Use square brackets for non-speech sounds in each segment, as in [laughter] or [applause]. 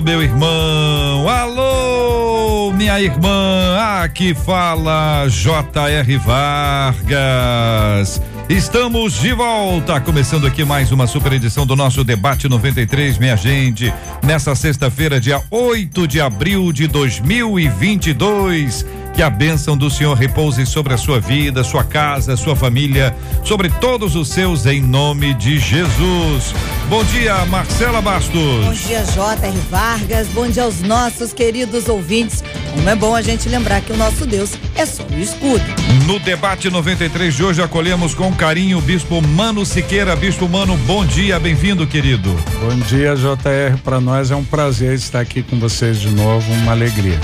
meu irmão. Alô, minha irmã. Aqui fala J.R. Vargas. Estamos de volta, começando aqui mais uma super edição do nosso debate 93, minha gente. Nessa sexta-feira, dia 8 de abril de 2022. Que a bênção do Senhor repouse sobre a sua vida, sua casa, sua família, sobre todos os seus, em nome de Jesus. Bom dia, Marcela Bastos. Bom dia, J.R. Vargas. Bom dia aos nossos queridos ouvintes. Como é bom a gente lembrar que o nosso Deus é só o escudo. No debate 93 de hoje, acolhemos com carinho o Bispo Mano Siqueira. Bispo Mano, bom dia, bem-vindo, querido. Bom dia, JR. Para nós é um prazer estar aqui com vocês de novo, uma alegria.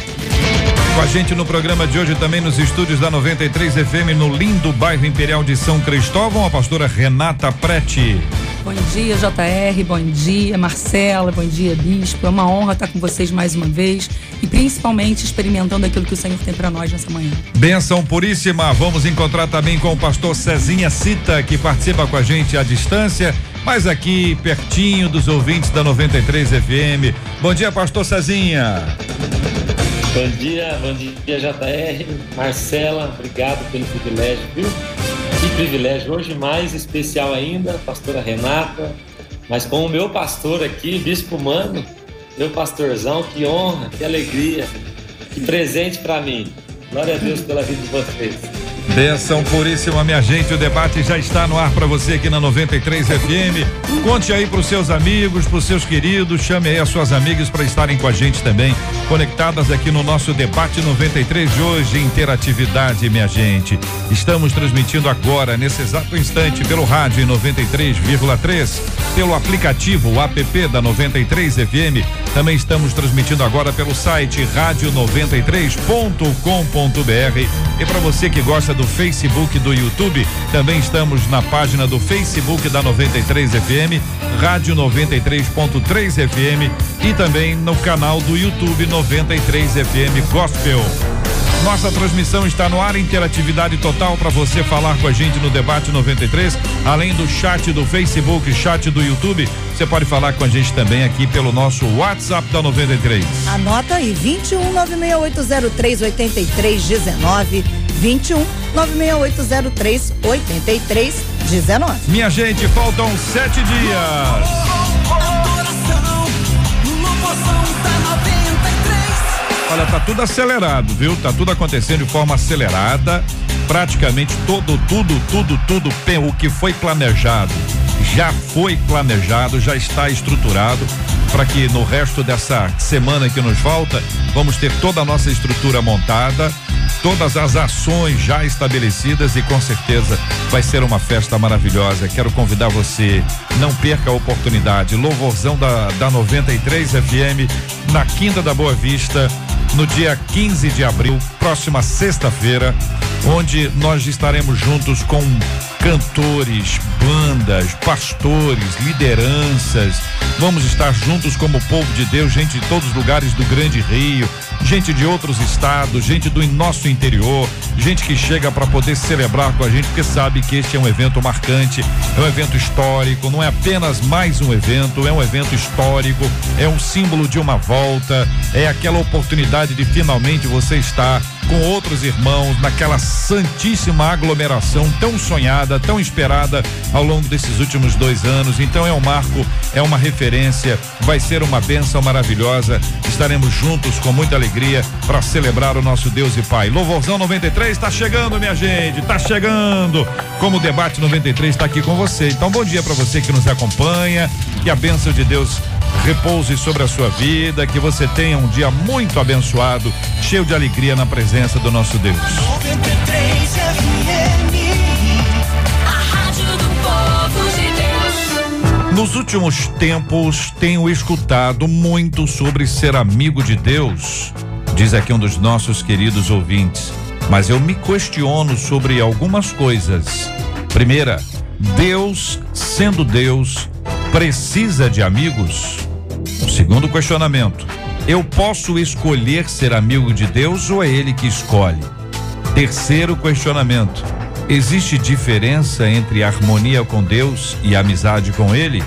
Com a gente no programa de hoje também nos estúdios da 93 FM no lindo bairro Imperial de São Cristóvão, a pastora Renata Prete. Bom dia, JR, bom dia, Marcela, bom dia, Bispo. É uma honra estar com vocês mais uma vez e principalmente experimentando aquilo que o Senhor tem para nós nessa manhã. Benção puríssima. Vamos encontrar também com o pastor Cezinha Cita, que participa com a gente à distância, mas aqui pertinho dos ouvintes da 93 FM. Bom dia, pastor Cezinha. Bom dia, bom dia, JR. Marcela, obrigado pelo privilégio, viu? Que privilégio. Hoje mais especial ainda, pastora Renata, mas com o meu pastor aqui, Bispo Mano, meu pastorzão, que honra, que alegria, que presente para mim. Glória a Deus pela vida de vocês. Benção puríssima, minha gente. O debate já está no ar para você aqui na 93 FM. Conte aí para os seus amigos, para os seus queridos, chame aí as suas amigas para estarem com a gente também, conectadas aqui no nosso debate 93 de hoje, interatividade, minha gente. Estamos transmitindo agora, nesse exato instante, pelo rádio em 93,3, pelo aplicativo o app da 93 FM. Também estamos transmitindo agora pelo site rádio93.com.br. E para você que gosta do Facebook do YouTube, também estamos na página do Facebook da 93 FM, Rádio 93.3 FM e também no canal do YouTube 93 FM Gospel. Nossa transmissão está no ar, interatividade total para você falar com a gente no debate 93, além do chat do Facebook, chat do YouTube. Você pode falar com a gente também aqui pelo nosso WhatsApp da 93. Anota aí 21 96803 8319 21 96803 8319. Minha gente, faltam sete dias. Olha, tá tudo acelerado, viu? Tá tudo acontecendo de forma acelerada. Praticamente todo, tudo, tudo, tudo, o que foi planejado já foi planejado, já está estruturado para que no resto dessa semana que nos falta, vamos ter toda a nossa estrutura montada, todas as ações já estabelecidas e com certeza vai ser uma festa maravilhosa. Quero convidar você, não perca a oportunidade. Louvorzão da, da 93 FM na Quinta da Boa Vista, no dia 15 de abril, próxima sexta-feira, onde nós estaremos juntos com cantores, bandas, pastores, lideranças. Vamos estar juntos como povo de Deus, gente de todos os lugares do Grande Rio, gente de outros estados, gente do nosso interior, gente que chega para poder celebrar com a gente, porque sabe que este é um evento marcante, é um evento histórico, não é apenas mais um evento, é um evento histórico, é um símbolo de uma volta, é aquela oportunidade de finalmente você estar com outros irmãos naquela santíssima aglomeração tão sonhada, tão esperada ao longo desses últimos dois anos. Então é um marco, é uma referência, vai ser uma bênção maravilhosa. Estaremos juntos com muita alegria para celebrar o nosso Deus e Pai. Louvorzão 93 está chegando, minha gente, está chegando. Como o debate 93 está aqui com você. Então bom dia para você que nos acompanha. Que a bênção de Deus repouse sobre a sua vida, que você tenha um dia muito abençoado, cheio de alegria na presença do nosso Deus. 93 FM, a rádio do povo de Deus. Nos últimos tempos, tenho escutado muito sobre ser amigo de Deus, diz aqui um dos nossos queridos ouvintes. Mas eu me questiono sobre algumas coisas. Primeira, Deus, sendo Deus, precisa de amigos? Segundo questionamento, eu posso escolher ser amigo de Deus ou é Ele que escolhe? Terceiro questionamento, Existe diferença entre harmonia com Deus e amizade com Ele?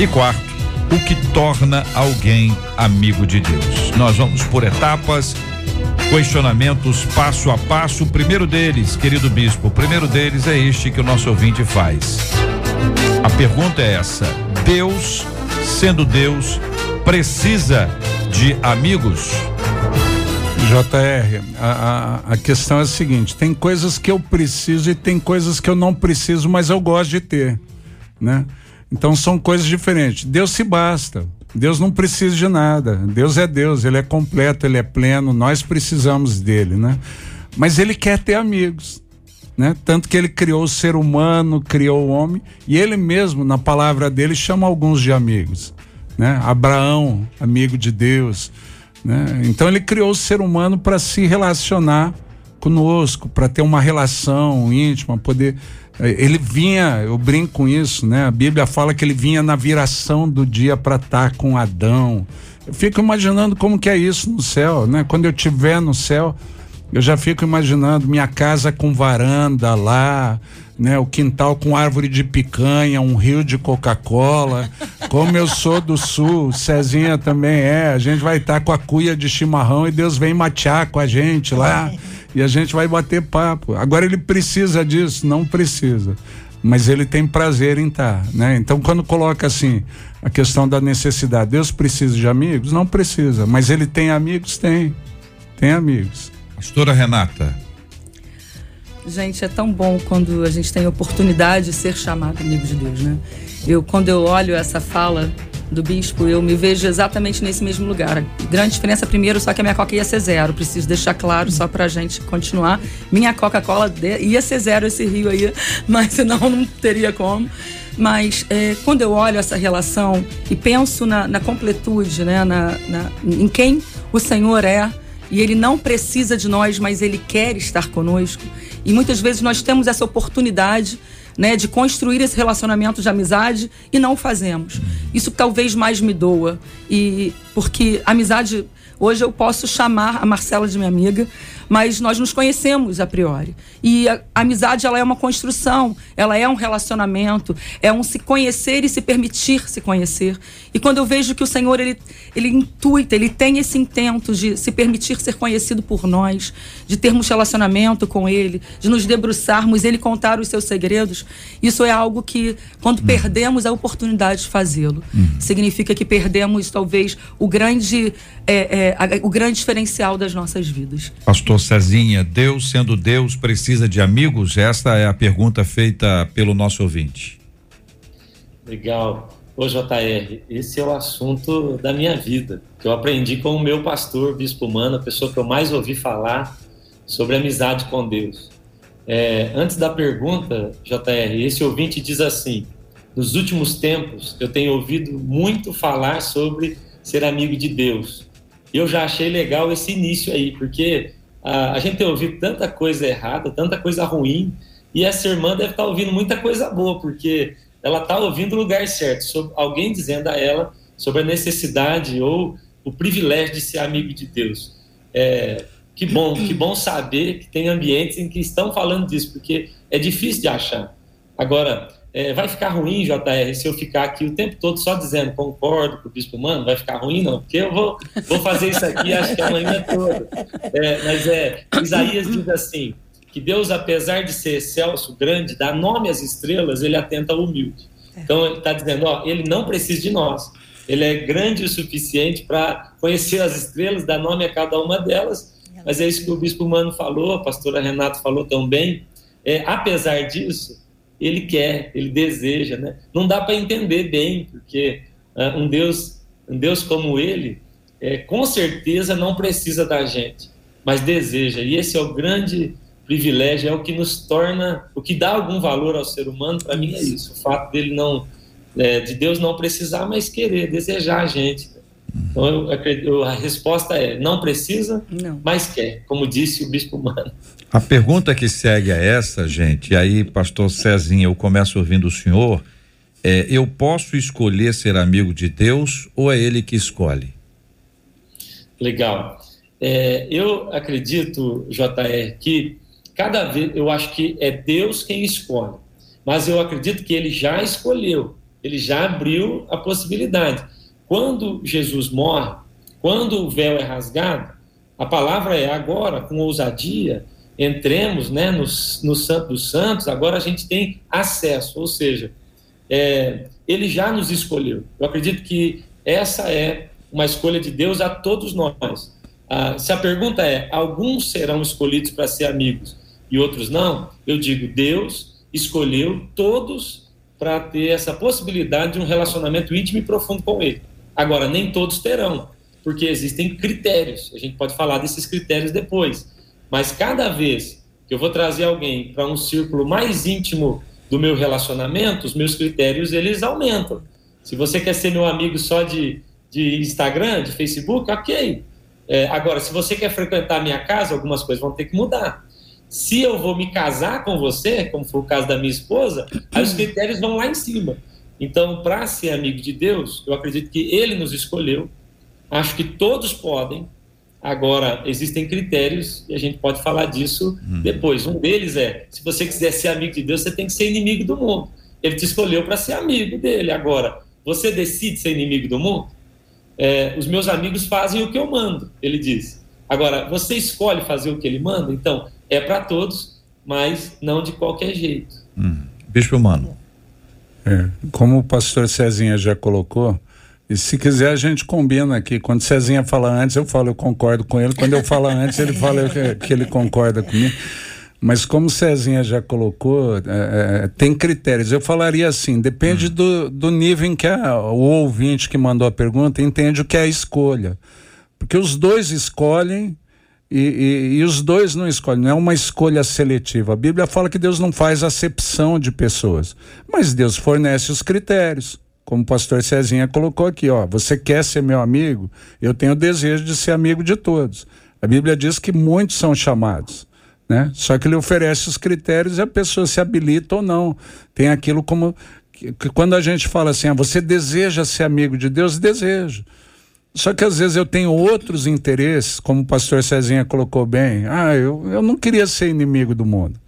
E quarto, o que torna alguém amigo de Deus? Nós vamos por etapas, questionamentos passo a passo. O primeiro deles, querido bispo, o primeiro deles é este que o nosso ouvinte faz. A pergunta é essa: Deus, sendo Deus, precisa de amigos? JR, a, a, a, questão é a seguinte: tem coisas que eu preciso e tem coisas que eu não preciso, mas eu gosto de ter, né? Então são coisas diferentes. Deus se basta. Deus não precisa de nada. Deus é Deus, ele é completo, ele é pleno, nós precisamos dele, né? Mas ele quer ter amigos, né? Tanto que ele criou o ser humano, criou o homem, e ele mesmo, na palavra dele, chama alguns de amigos, né? Abraão, amigo de Deus, né? Então ele criou o ser humano para se relacionar conosco, para ter uma relação íntima, poder. Eh, ele vinha, eu brinco com isso, né? A Bíblia fala que ele vinha na viração do dia para estar tá com Adão. Eu fico imaginando como que é isso no céu, né? Quando eu estiver no céu, eu já fico imaginando minha casa com varanda lá, né? O quintal com árvore de picanha, um rio de Coca-Cola. Como eu sou do sul, Cezinha também é. A gente vai estar tá com a cuia de chimarrão e Deus vem matear com a gente lá. E a gente vai bater papo. Agora ele precisa disso? Não precisa. Mas ele tem prazer em estar, tá, né? Então quando coloca assim a questão da necessidade, Deus precisa de amigos? Não precisa. Mas ele tem amigos? Tem. Tem amigos. Pastora Renata. Gente, é tão bom quando a gente tem a oportunidade de ser chamado amigo de Deus, né? Eu, quando eu olho essa fala do bispo, eu me vejo exatamente nesse mesmo lugar. Grande diferença, primeiro, só que a minha coca ia ser zero. Preciso deixar claro, só pra gente continuar. Minha Coca-Cola ia ser zero esse rio aí, [laughs] mas senão não teria como. Mas é, quando eu olho essa relação e penso na, na completude, né, na, na, em quem o Senhor é, e Ele não precisa de nós, mas Ele quer estar conosco. E muitas vezes nós temos essa oportunidade né, de construir esse relacionamento de amizade e não o fazemos. Isso talvez mais me doa. E porque amizade Hoje eu posso chamar a Marcela de minha amiga, mas nós nos conhecemos a priori. E a, a, amizade ela é uma construção, ela é um relacionamento, é um se conhecer e se permitir se conhecer. E quando eu vejo que o Senhor ele, ele intuita, ele tem esse intento de se permitir ser conhecido por nós, de termos relacionamento com ele, de nos debruçarmos, ele contar os seus segredos, isso é algo que quando hum. perdemos a oportunidade de fazê-lo, hum. significa que perdemos talvez o grande é, é, a, o grande diferencial das nossas vidas. Pastor Cezinha, Deus sendo Deus precisa de amigos? Esta é a pergunta feita pelo nosso ouvinte. Legal. Ô JR, esse é o assunto da minha vida, que eu aprendi com o meu pastor, Bispo Mano, a pessoa que eu mais ouvi falar sobre amizade com Deus. É, antes da pergunta, JR, esse ouvinte diz assim: nos últimos tempos eu tenho ouvido muito falar sobre ser amigo de Deus eu já achei legal esse início aí, porque a, a gente tem ouvido tanta coisa errada, tanta coisa ruim, e essa irmã deve estar tá ouvindo muita coisa boa, porque ela está ouvindo o lugar certo, sobre, alguém dizendo a ela sobre a necessidade ou o privilégio de ser amigo de Deus. É, que bom, que bom saber que tem ambientes em que estão falando disso, porque é difícil de achar. Agora, é, vai ficar ruim, JR, se eu ficar aqui o tempo todo só dizendo concordo com o bispo mano, vai ficar ruim não, porque eu vou, vou fazer isso aqui acho que a manhã toda. É, mas é, Isaías diz assim, que Deus, apesar de ser excelso, grande, dá nome às estrelas, ele atenta ao humilde. Então ele está dizendo, ó, ele não precisa de nós, ele é grande o suficiente para conhecer as estrelas, dar nome a cada uma delas, mas é isso que o bispo Mano falou, a pastora Renata falou também, é, apesar disso, ele quer, ele deseja, né? Não dá para entender bem, porque uh, um Deus, um Deus como ele, é, com certeza não precisa da gente, mas deseja. E esse é o grande privilégio, é o que nos torna, o que dá algum valor ao ser humano. Para mim é isso, o fato dele não é, de Deus não precisar, mas querer, desejar a gente. Então, eu, eu, a resposta é: não precisa, não. mas quer, como disse o bispo Mano. A pergunta que segue é essa, gente, e aí, pastor Cezinha, eu começo ouvindo o senhor. É, eu posso escolher ser amigo de Deus ou é Ele que escolhe? Legal. É, eu acredito, JR, que cada vez eu acho que é Deus quem escolhe, mas eu acredito que Ele já escolheu, Ele já abriu a possibilidade. Quando Jesus morre, quando o véu é rasgado, a palavra é agora, com ousadia, entremos né, no, no Santo dos Santos, agora a gente tem acesso, ou seja, é, ele já nos escolheu. Eu acredito que essa é uma escolha de Deus a todos nós. Ah, se a pergunta é: alguns serão escolhidos para ser amigos e outros não? Eu digo: Deus escolheu todos para ter essa possibilidade de um relacionamento íntimo e profundo com Ele. Agora, nem todos terão, porque existem critérios. A gente pode falar desses critérios depois. Mas cada vez que eu vou trazer alguém para um círculo mais íntimo do meu relacionamento, os meus critérios eles aumentam. Se você quer ser meu amigo só de, de Instagram, de Facebook, ok. É, agora, se você quer frequentar minha casa, algumas coisas vão ter que mudar. Se eu vou me casar com você, como foi o caso da minha esposa, aí os critérios vão lá em cima. Então, para ser amigo de Deus, eu acredito que Ele nos escolheu. Acho que todos podem. Agora, existem critérios e a gente pode falar disso hum. depois. Um deles é: se você quiser ser amigo de Deus, você tem que ser inimigo do mundo. Ele te escolheu para ser amigo dele. Agora, você decide ser inimigo do mundo? É, os meus amigos fazem o que eu mando, ele diz. Agora, você escolhe fazer o que ele manda? Então, é para todos, mas não de qualquer jeito. Hum. Bispo Mano. É, como o pastor Cezinha já colocou, e se quiser a gente combina aqui. Quando Cezinha fala antes, eu falo, eu concordo com ele. Quando eu falo antes, ele fala que, ele concorda comigo. Mas como Cezinha já colocou, é, é, tem critérios. Eu falaria assim, depende hum. do, do nível em que a, o ouvinte que mandou a pergunta entende o que é a escolha. Porque os dois escolhem e, e, e, os dois não escolhem, não é uma escolha seletiva. A Bíblia fala que Deus não faz acepção de pessoas, mas Deus fornece os critérios. Como o pastor Cezinha colocou aqui, ó, você quer ser meu amigo? Eu tenho o desejo de ser amigo de todos. A Bíblia diz que muitos são chamados, né? Só que ele oferece os critérios e a pessoa se habilita ou não. Tem aquilo como que, que quando a gente fala assim, ah, você deseja ser amigo de Deus, desejo. Só que às vezes eu tenho outros interesses, como o pastor Cezinha colocou bem. Ah, eu, eu não queria ser inimigo do mundo.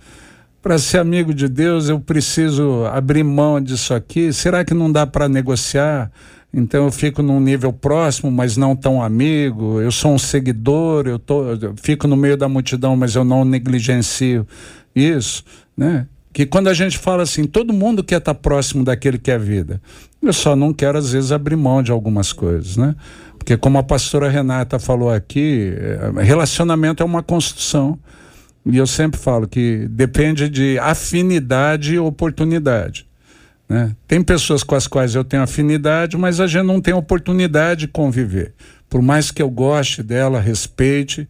Para ser amigo de Deus, eu preciso abrir mão disso aqui. Será que não dá para negociar? Então eu fico num nível próximo, mas não tão amigo. Eu sou um seguidor, eu, tô, eu fico no meio da multidão, mas eu não negligencio isso, né? Que quando a gente fala assim, todo mundo quer estar tá próximo daquele que é vida. Eu só não quero às vezes abrir mão de algumas coisas, né? Porque como a pastora Renata falou aqui, eh, relacionamento é uma construção. E eu sempre falo que depende de afinidade e oportunidade. Né? Tem pessoas com as quais eu tenho afinidade, mas a gente não tem oportunidade de conviver. Por mais que eu goste dela, respeite,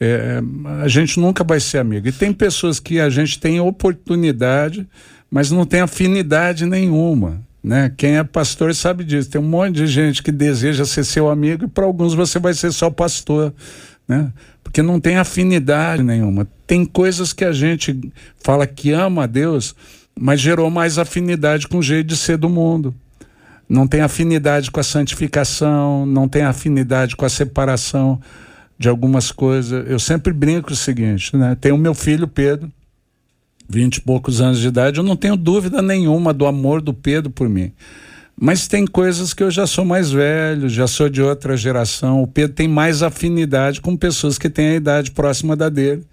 é, a gente nunca vai ser amigo. E tem pessoas que a gente tem oportunidade, mas não tem afinidade nenhuma. Né? Quem é pastor sabe disso. Tem um monte de gente que deseja ser seu amigo e para alguns você vai ser só pastor, né? Porque não tem afinidade nenhuma. Tem coisas que a gente fala que ama a Deus, mas gerou mais afinidade com o jeito de ser do mundo. Não tem afinidade com a santificação, não tem afinidade com a separação de algumas coisas. Eu sempre brinco o seguinte, né? Tem o meu filho Pedro, vinte e poucos anos de idade, eu não tenho dúvida nenhuma do amor do Pedro por mim. Mas tem coisas que eu já sou mais velho, já sou de outra geração. O Pedro tem mais afinidade com pessoas que têm a idade próxima da dele,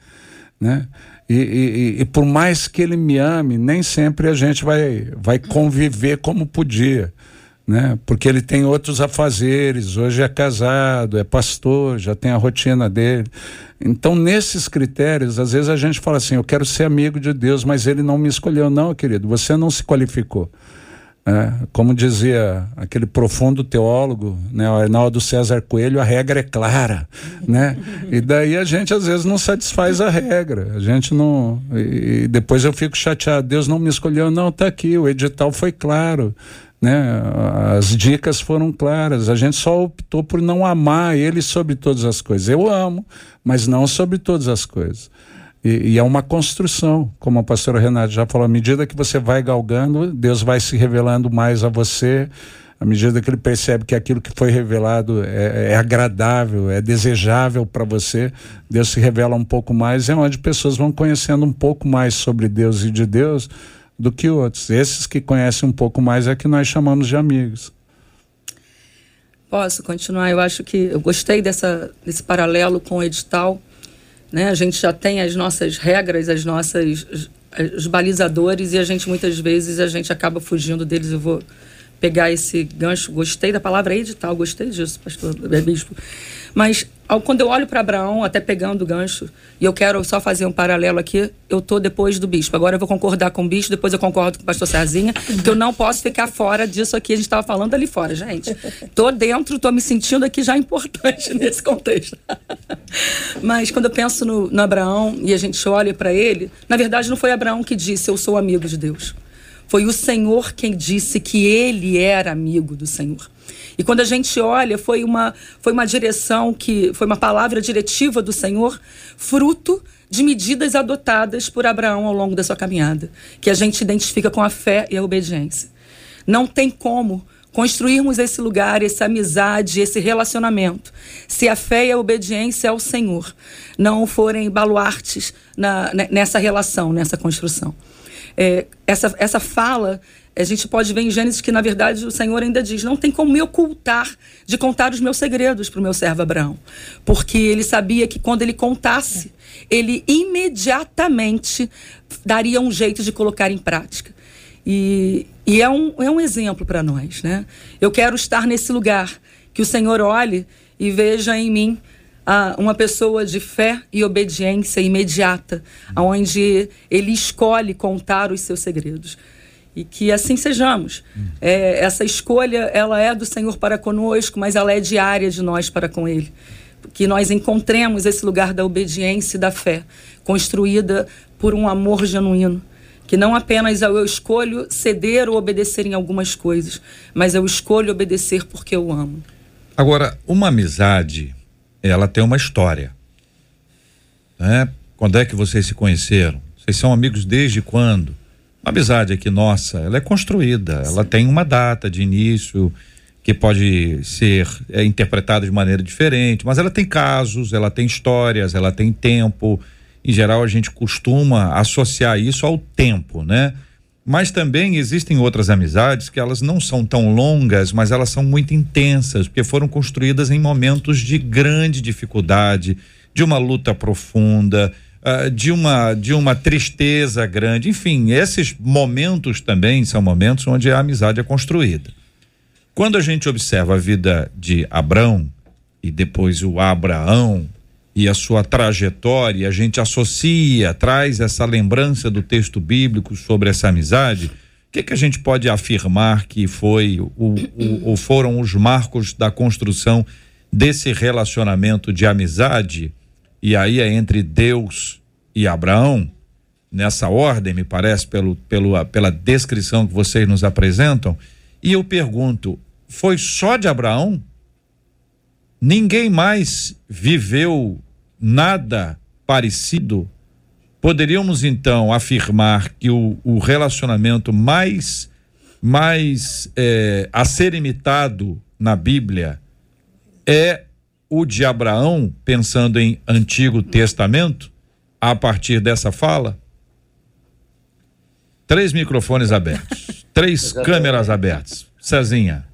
né? E, e, e, por mais que ele me ame, nem sempre a gente vai, vai conviver como podia, né? Porque ele tem outros afazeres, hoje é casado, é pastor, já tem a rotina dele. Então, nesses critérios, às vezes a gente fala assim: eu quero ser amigo de Deus, mas ele não me escolheu. Não, querido, você não se qualificou. É, como dizia aquele profundo teólogo, né, o Arnaldo César Coelho, a regra é clara, [laughs] né? E daí a gente às vezes não satisfaz a regra, a gente não. E depois eu fico chateado, Deus não me escolheu, não, tá aqui, o edital foi claro, Né? As dicas foram claras. A gente só optou por não amar ele sobre todas as coisas. Eu amo, mas não sobre todas as coisas. E, e, é uma construção, como a pastora Renata já falou, à medida que você vai galgando, Deus vai se revelando mais a você, à medida que ele percebe que aquilo que foi revelado é, é agradável, é desejável para você, Deus se revela um pouco mais, é onde pessoas vão conhecendo um pouco mais sobre Deus e de Deus do que outros. Esses que conhecem um pouco mais é que nós chamamos de amigos. Posso continuar? Eu acho que eu gostei dessa, desse paralelo com o edital. Né? A gente já tem as nossas regras, as nossas os balizadores e a gente muitas vezes a gente acaba fugindo deles. Eu vou pegar esse gancho. Gostei da palavra edital, gostei disso, pastor é, bispo. Mas ao, quando eu olho para Abraão, até pegando o gancho, e eu quero só fazer um paralelo aqui, eu tô depois do bispo. Agora eu vou concordar com o bispo, depois eu concordo com o pastor Serzinha, que eu não posso ficar fora disso aqui. A gente estava falando ali fora, gente. Tô dentro, tô me sentindo aqui já importante [laughs] nesse contexto. Mas quando eu penso no, no Abraão e a gente olha para ele, na verdade não foi Abraão que disse, eu sou amigo de Deus. Foi o Senhor quem disse que ele era amigo do Senhor. E quando a gente olha, foi uma, foi uma direção que foi uma palavra diretiva do Senhor, fruto de medidas adotadas por Abraão ao longo da sua caminhada, que a gente identifica com a fé e a obediência. Não tem como construirmos esse lugar, essa amizade, esse relacionamento, se a fé e a obediência ao Senhor não forem baluartes na, nessa relação, nessa construção. É, essa, essa fala, a gente pode ver em Gênesis que, na verdade, o Senhor ainda diz: não tem como me ocultar de contar os meus segredos para o meu servo Abraão. Porque ele sabia que quando ele contasse, ele imediatamente daria um jeito de colocar em prática. E, e é, um, é um exemplo para nós, né? Eu quero estar nesse lugar, que o Senhor olhe e veja em mim uma pessoa de fé e obediência imediata, onde ele escolhe contar os seus segredos. E que assim sejamos. É, essa escolha, ela é do Senhor para conosco, mas ela é diária de nós para com Ele. Que nós encontremos esse lugar da obediência e da fé, construída por um amor genuíno que não apenas eu escolho ceder ou obedecer em algumas coisas, mas eu escolho obedecer porque eu amo. Agora, uma amizade ela tem uma história. Né? Quando é que vocês se conheceram? Vocês são amigos desde quando? Uma amizade aqui nossa, ela é construída, Sim. ela tem uma data de início que pode ser é, interpretada de maneira diferente, mas ela tem casos, ela tem histórias, ela tem tempo. Em geral, a gente costuma associar isso ao tempo, né? Mas também existem outras amizades que elas não são tão longas, mas elas são muito intensas, porque foram construídas em momentos de grande dificuldade, de uma luta profunda, uh, de uma de uma tristeza grande. Enfim, esses momentos também são momentos onde a amizade é construída. Quando a gente observa a vida de Abrão e depois o Abraão, e a sua trajetória, a gente associa, traz essa lembrança do texto bíblico sobre essa amizade, o que, que a gente pode afirmar que foi o, o, ou foram os marcos da construção desse relacionamento de amizade? E aí é entre Deus e Abraão, nessa ordem, me parece, pelo, pelo, pela descrição que vocês nos apresentam. E eu pergunto: foi só de Abraão? Ninguém mais viveu nada parecido, poderíamos então afirmar que o, o relacionamento mais, mais é, a ser imitado na Bíblia é o de Abraão, pensando em Antigo Testamento, a partir dessa fala? Três microfones abertos, [laughs] três câmeras abertas. Cezinha.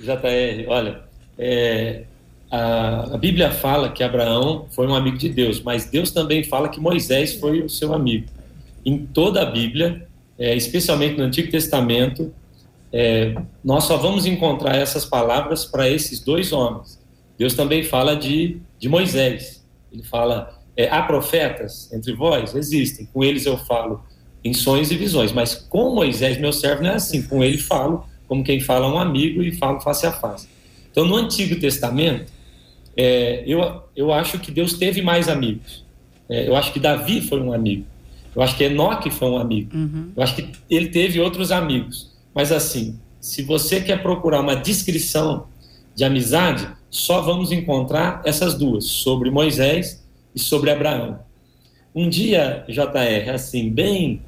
JR, olha, é, a, a, Bíblia fala que Abraão foi um amigo de Deus, mas Deus também fala que Moisés foi o seu amigo. Em toda a Bíblia, é, especialmente no Antigo Testamento, é, nós só vamos encontrar essas palavras para esses dois homens. Deus também fala de, de Moisés. Ele fala: é, há profetas entre vós? Existem. Com eles eu falo em sonhos e visões, mas com Moisés, meu servo, não é assim. Com ele falo como quem fala um amigo e falo face a face. Então, no Antigo Testamento, é, eu, eu acho que Deus teve mais amigos. É, eu acho que Davi foi um amigo. Eu acho que Enoque foi um amigo. Uhum. Eu acho que ele teve outros amigos. Mas assim, se você quer procurar uma descrição de amizade, só vamos encontrar essas duas, sobre Moisés e sobre Abraão. Um dia, JR, assim, bem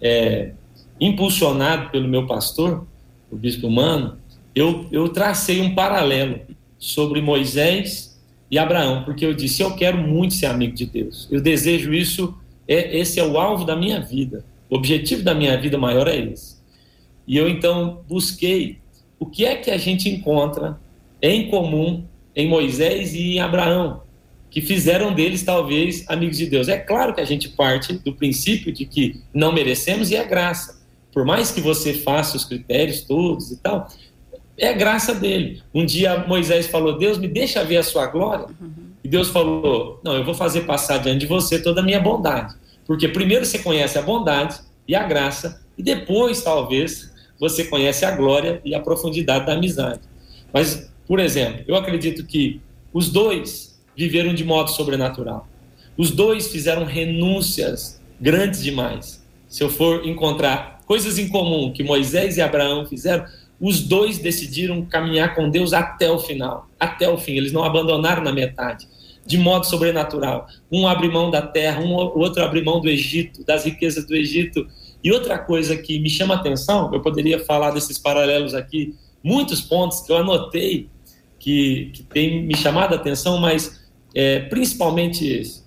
é, impulsionado pelo meu pastor, o bispo Mano, eu, eu tracei um paralelo sobre Moisés e Abraão, porque eu disse: eu quero muito ser amigo de Deus. Eu desejo isso, é, esse é o alvo da minha vida. O objetivo da minha vida maior é esse. E eu então busquei o que é que a gente encontra em comum em Moisés e em Abraão, que fizeram deles talvez amigos de Deus. É claro que a gente parte do princípio de que não merecemos e é graça. Por mais que você faça os critérios todos e tal, é graça dele. Um dia Moisés falou: Deus, me deixa ver a sua glória. Uhum. E Deus falou: Não, eu vou fazer passar diante de você toda a minha bondade. Porque primeiro você conhece a bondade e a graça, e depois, talvez, você conhece a glória e a profundidade da amizade. Mas, por exemplo, eu acredito que os dois viveram de modo sobrenatural. Os dois fizeram renúncias grandes demais. Se eu for encontrar coisas em comum que Moisés e Abraão fizeram, os dois decidiram caminhar com Deus até o final, até o fim. Eles não abandonaram na metade, de modo sobrenatural. Um abre mão da terra, um, o outro abre mão do Egito, das riquezas do Egito. E outra coisa que me chama a atenção, eu poderia falar desses paralelos aqui, muitos pontos que eu anotei que, que tem me chamado a atenção, mas é, principalmente.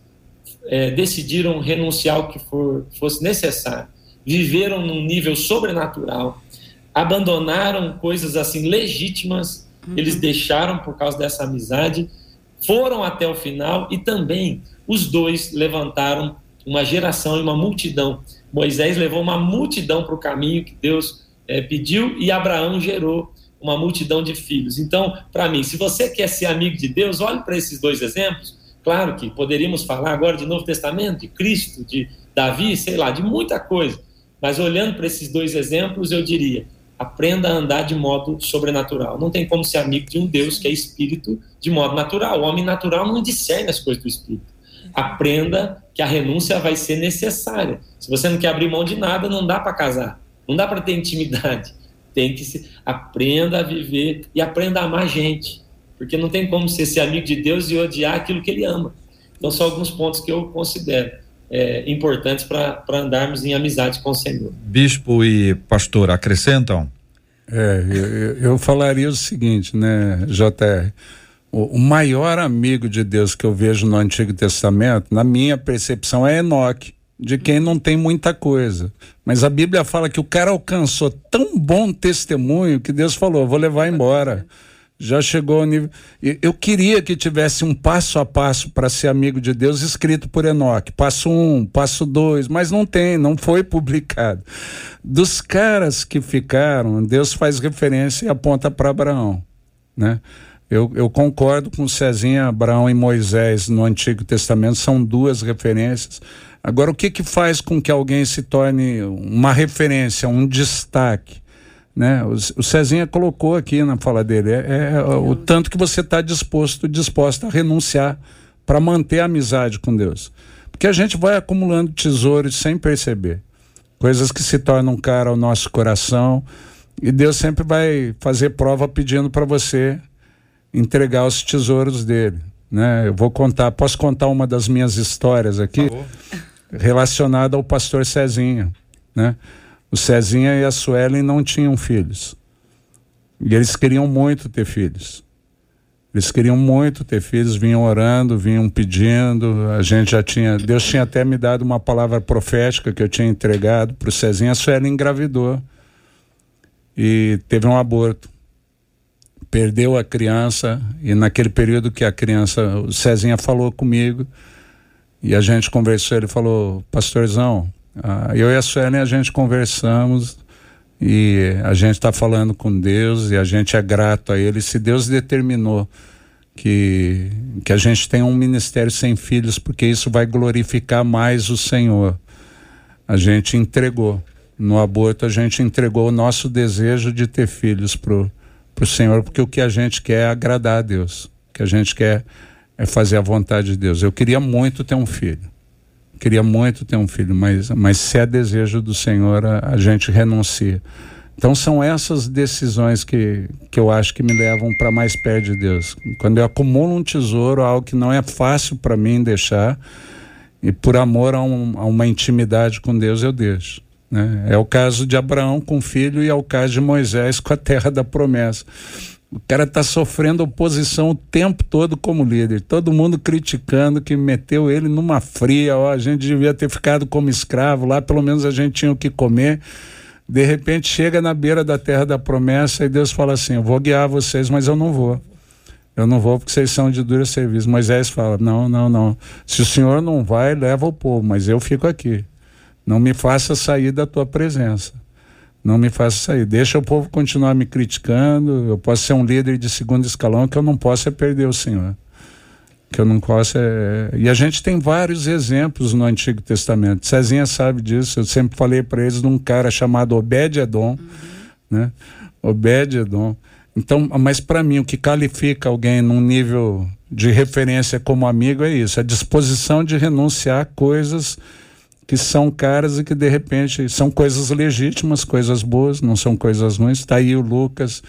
É, decidiram renunciar ao que for, fosse necessário, viveram num nível sobrenatural, abandonaram coisas assim legítimas, uhum. eles deixaram por causa dessa amizade, foram até o final e também os dois levantaram uma geração e uma multidão. Moisés levou uma multidão para o caminho que Deus é, pediu e Abraão gerou uma multidão de filhos. Então, para mim, se você quer ser amigo de Deus, olhe para esses dois exemplos. Claro que poderíamos falar agora de Novo Testamento, de Cristo, de Davi, sei lá, de muita coisa. Mas olhando para esses dois exemplos, eu diria: aprenda a andar de modo sobrenatural. Não tem como ser amigo de um Deus que é espírito de modo natural. O homem natural não discerne as coisas do espírito. Aprenda que a renúncia vai ser necessária. Se você não quer abrir mão de nada, não dá para casar. Não dá para ter intimidade. Tem que se aprenda a viver e aprenda a amar gente, porque não tem como você ser amigo de Deus e odiar aquilo que ele ama. Então são alguns pontos que eu considero é, importantes para andarmos em amizade com o Senhor. Bispo e pastor acrescentam? É, eu, eu falaria o seguinte, né, JR? O, o, maior amigo de Deus que eu vejo no Antigo Testamento, na minha percepção, é Enoque, de quem não tem muita coisa. Mas a Bíblia fala que o cara alcançou tão bom testemunho que Deus falou: vou levar embora já chegou ao nível. Eu queria que tivesse um passo a passo para ser amigo de Deus escrito por Enoque. Passo um, passo dois, mas não tem, não foi [laughs] publicado. Dos caras que ficaram, Deus faz referência e aponta para Abraão, né? Eu, eu concordo com Cezinha, Abraão e Moisés no Antigo Testamento, são duas referências. Agora, o que, que faz com que alguém se torne uma referência, um destaque? Né? O, o Cezinha colocou aqui na fala dele, é, é o tanto que você está disposto, disposta a renunciar para manter a amizade com Deus. Porque a gente vai acumulando tesouros sem perceber. Coisas que se tornam cara ao nosso coração. E Deus sempre vai fazer prova pedindo para você entregar os tesouros dele. Né? Eu vou contar, posso contar uma das minhas histórias aqui relacionada ao pastor Cezinha. Né? O Cezinha e a Suelen não tinham filhos. E eles queriam muito ter filhos. Eles queriam muito ter filhos, vinham orando, vinham pedindo. A gente já tinha. Deus tinha até me dado uma palavra profética que eu tinha entregado para o Cezinha. A Suelen engravidou e teve um aborto. Perdeu a criança, e naquele período que a criança. O Cezinha falou comigo e a gente conversou. Ele falou: Pastorzão, ah, eu e a Suelen a gente conversamos e a gente está falando com Deus e a gente é grato a Ele. Se Deus determinou que, que a gente tenha um ministério sem filhos, porque isso vai glorificar mais o Senhor, a gente entregou. No aborto, a gente entregou o nosso desejo de ter filhos pro, pro Senhor, porque o que a gente quer é agradar a Deus. O que a gente quer é fazer a vontade de Deus. Eu queria muito ter um filho queria muito ter um filho, mas, mas se é desejo do Senhor, a, a gente renuncia. Então são essas decisões que, que eu acho que me levam para mais perto de Deus. Quando eu acumulo um tesouro, algo que não é fácil para mim deixar, e por amor a, um, a, uma intimidade com Deus, eu deixo. Né? É o caso de Abraão com o filho e é o caso de Moisés com a terra da promessa. O cara está sofrendo oposição o tempo todo como líder. Todo mundo criticando que meteu ele numa fria. Ó, a gente devia ter ficado como escravo lá, pelo menos a gente tinha o que comer. De repente chega na beira da terra da promessa e Deus fala assim: Eu vou guiar vocês, mas eu não vou. Eu não vou porque vocês são de dura serviço. Moisés fala: Não, não, não. Se o senhor não vai, leva o povo, mas eu fico aqui. Não me faça sair da tua presença. Não me faça sair. Deixa o povo continuar me criticando. Eu posso ser um líder de segundo escalão, que eu não posso é perder o senhor que eu não posso é... E a gente tem vários exemplos no Antigo Testamento. Cezinha sabe disso. Eu sempre falei para eles de um cara chamado Obed-Edom, uhum. né? Obed-Edom. Então, mas para mim o que qualifica alguém num nível de referência como amigo é isso, a disposição de renunciar a coisas que são caras e que de repente são coisas legítimas, coisas boas, não são coisas ruins. Está aí o Lucas,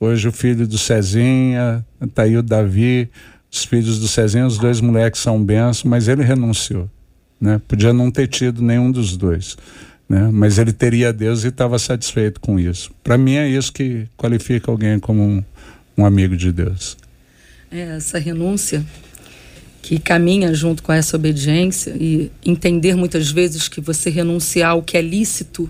hoje o filho do Cezinha, está aí o Davi, os filhos do Cezinha, os dois moleques são benção, mas ele renunciou. Né? Podia não ter tido nenhum dos dois. Né? Mas ele teria Deus e estava satisfeito com isso. Para mim é isso que qualifica alguém como um, um amigo de Deus. É, essa renúncia que caminha junto com essa obediência e entender muitas vezes que você renunciar ao que é lícito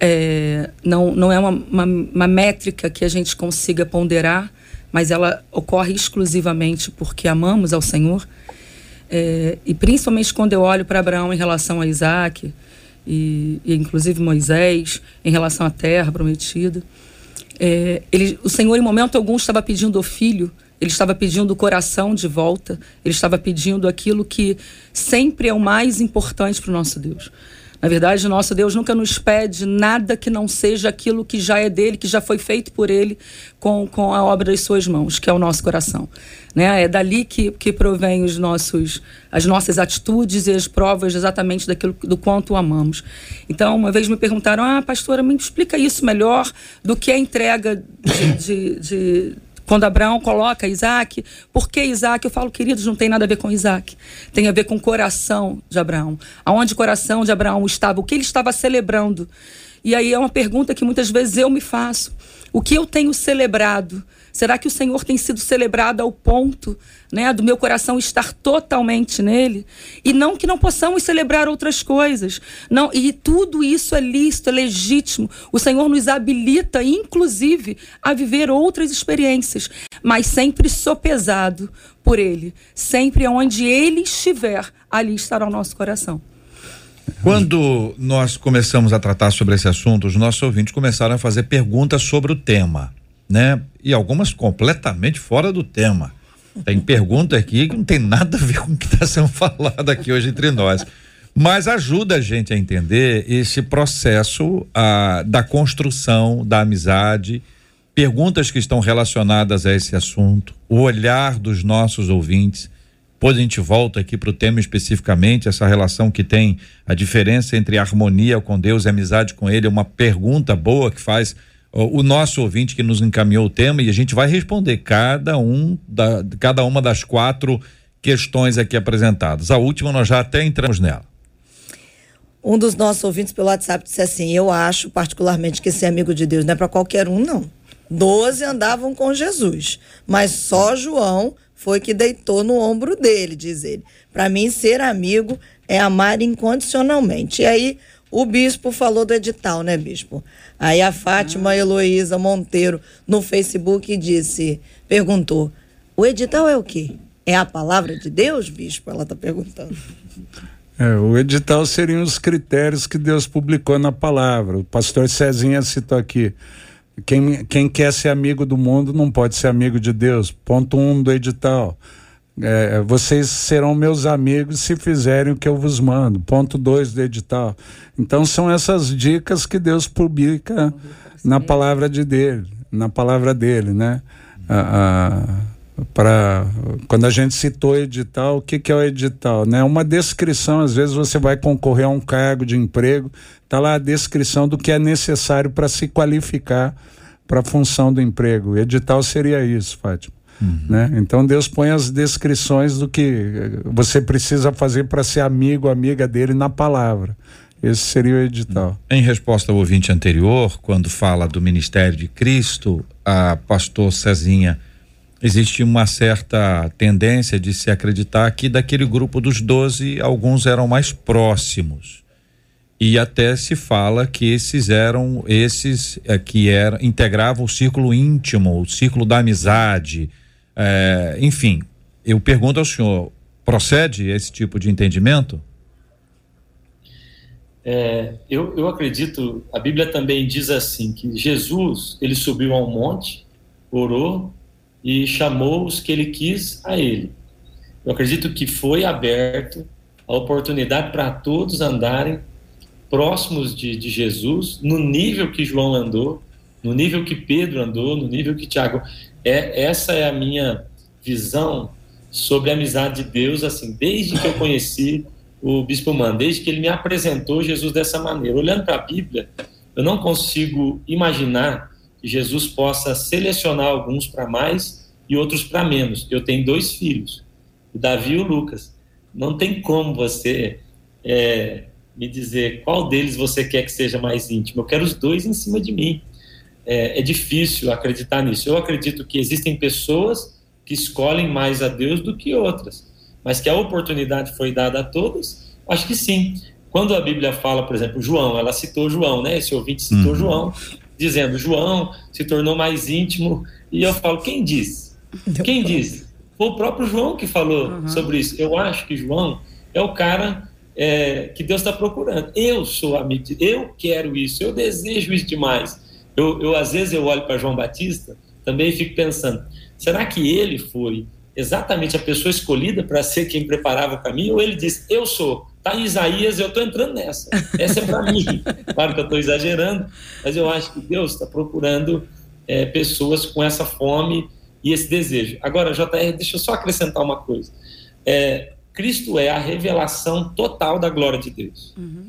é, não, não é uma, uma, uma métrica que a gente consiga ponderar, mas ela ocorre exclusivamente porque amamos ao Senhor. É, e principalmente quando eu olho para Abraão em relação a Isaac, e, e, inclusive Moisés, em relação à terra prometida, é, ele, o Senhor, em momento algum, estava pedindo o filho, ele estava pedindo o coração de volta, ele estava pedindo aquilo que sempre é o mais importante para o nosso Deus. Na verdade, nosso Deus nunca nos pede nada que não seja aquilo que já é dele, que já foi feito por ele com, com a obra das suas mãos, que é o nosso coração. Né? É dali que, que provém os nossos, as nossas atitudes e as provas exatamente daquilo do quanto o amamos. Então, uma vez me perguntaram, ah, pastora, me explica isso melhor do que a entrega de, de, de quando Abraão coloca Isaac, por que Isaac? Eu falo, queridos, não tem nada a ver com Isaac. Tem a ver com o coração de Abraão. Aonde o coração de Abraão estava, o que ele estava celebrando. E aí é uma pergunta que muitas vezes eu me faço. O que eu tenho celebrado? Será que o Senhor tem sido celebrado ao ponto né, do meu coração estar totalmente nele? E não que não possamos celebrar outras coisas. não E tudo isso é lícito, é legítimo. O Senhor nos habilita, inclusive, a viver outras experiências, mas sempre sopesado por Ele. Sempre onde Ele estiver, ali estará o nosso coração. Quando nós começamos a tratar sobre esse assunto, os nossos ouvintes começaram a fazer perguntas sobre o tema né? E algumas completamente fora do tema. Tem pergunta aqui que não tem nada a ver com o que está sendo [laughs] falado aqui hoje entre nós. Mas ajuda a gente a entender esse processo ah, da construção da amizade, perguntas que estão relacionadas a esse assunto, o olhar dos nossos ouvintes. Depois a gente volta aqui para o tema especificamente, essa relação que tem a diferença entre harmonia com Deus e amizade com Ele, é uma pergunta boa que faz o nosso ouvinte que nos encaminhou o tema e a gente vai responder cada um da, cada uma das quatro questões aqui apresentadas. A última nós já até entramos nela. Um dos nossos ouvintes pelo WhatsApp disse assim: Eu acho particularmente que ser amigo de Deus não é para qualquer um, não. Doze andavam com Jesus, mas só João foi que deitou no ombro dele, diz ele. Para mim, ser amigo é amar incondicionalmente. E aí, o bispo falou do edital, né, bispo? Aí a Fátima ah. Heloísa Monteiro no Facebook disse, perguntou: "O edital é o quê? É a palavra de Deus, bispo?" Ela está perguntando. [laughs] É, o edital seriam os critérios que Deus publicou na palavra. O pastor Cezinha citou aqui. Quem, quem quer ser amigo do mundo não pode ser amigo de Deus. Ponto um do edital. É, vocês serão meus amigos se fizerem o que eu vos mando. Ponto 2 do edital. Então são essas dicas que Deus publica na palavra de dele, na palavra dele, né? A, a, para quando a gente citou edital, o que, que é o edital? Né? Uma descrição, às vezes você vai concorrer a um cargo de emprego, está lá a descrição do que é necessário para se qualificar para a função do emprego. Edital seria isso, Fátima. Uhum. Né? Então Deus põe as descrições do que você precisa fazer para ser amigo, amiga dele na palavra. Esse seria o edital. Em resposta ao ouvinte anterior, quando fala do ministério de Cristo, a pastor Cezinha existe uma certa tendência de se acreditar que daquele grupo dos doze, alguns eram mais próximos. E até se fala que esses eram esses é, que eram, integravam o círculo íntimo, o círculo da amizade. É, enfim, eu pergunto ao senhor: procede esse tipo de entendimento? É, eu, eu acredito, a Bíblia também diz assim: que Jesus ele subiu a um monte, orou e chamou os que ele quis a ele. Eu acredito que foi aberto a oportunidade para todos andarem próximos de, de, Jesus, no nível que João andou, no nível que Pedro andou, no nível que Tiago. É, essa é a minha visão sobre a amizade de Deus, assim, desde que eu conheci o Bispo Man, desde que ele me apresentou Jesus dessa maneira. Olhando para a Bíblia, eu não consigo imaginar que Jesus possa selecionar alguns para mais e outros para menos. Eu tenho dois filhos, o Davi e o Lucas. Não tem como você é, me dizer qual deles você quer que seja mais íntimo. Eu quero os dois em cima de mim. É, é difícil acreditar nisso. Eu acredito que existem pessoas que escolhem mais a Deus do que outras, mas que a oportunidade foi dada a todos. Acho que sim. Quando a Bíblia fala, por exemplo, João, ela citou João, né? Esse ouvinte citou uhum. João, dizendo João se tornou mais íntimo. E eu falo, quem disse? Quem disse? Foi o próprio João que falou uhum. sobre isso. Eu acho que João é o cara é, que Deus está procurando. Eu sou amigo, de, eu quero isso, eu desejo isso demais. Eu, eu às vezes eu olho para João Batista também fico pensando, será que ele foi exatamente a pessoa escolhida para ser quem preparava o caminho? Ou ele disse, eu sou? Tá em Isaías, eu estou entrando nessa. Essa é para mim. [laughs] Claro que eu estou exagerando, mas eu acho que Deus está procurando é, pessoas com essa fome e esse desejo. Agora, JR, deixa eu só acrescentar uma coisa. É, Cristo é a revelação total da glória de Deus. Uhum.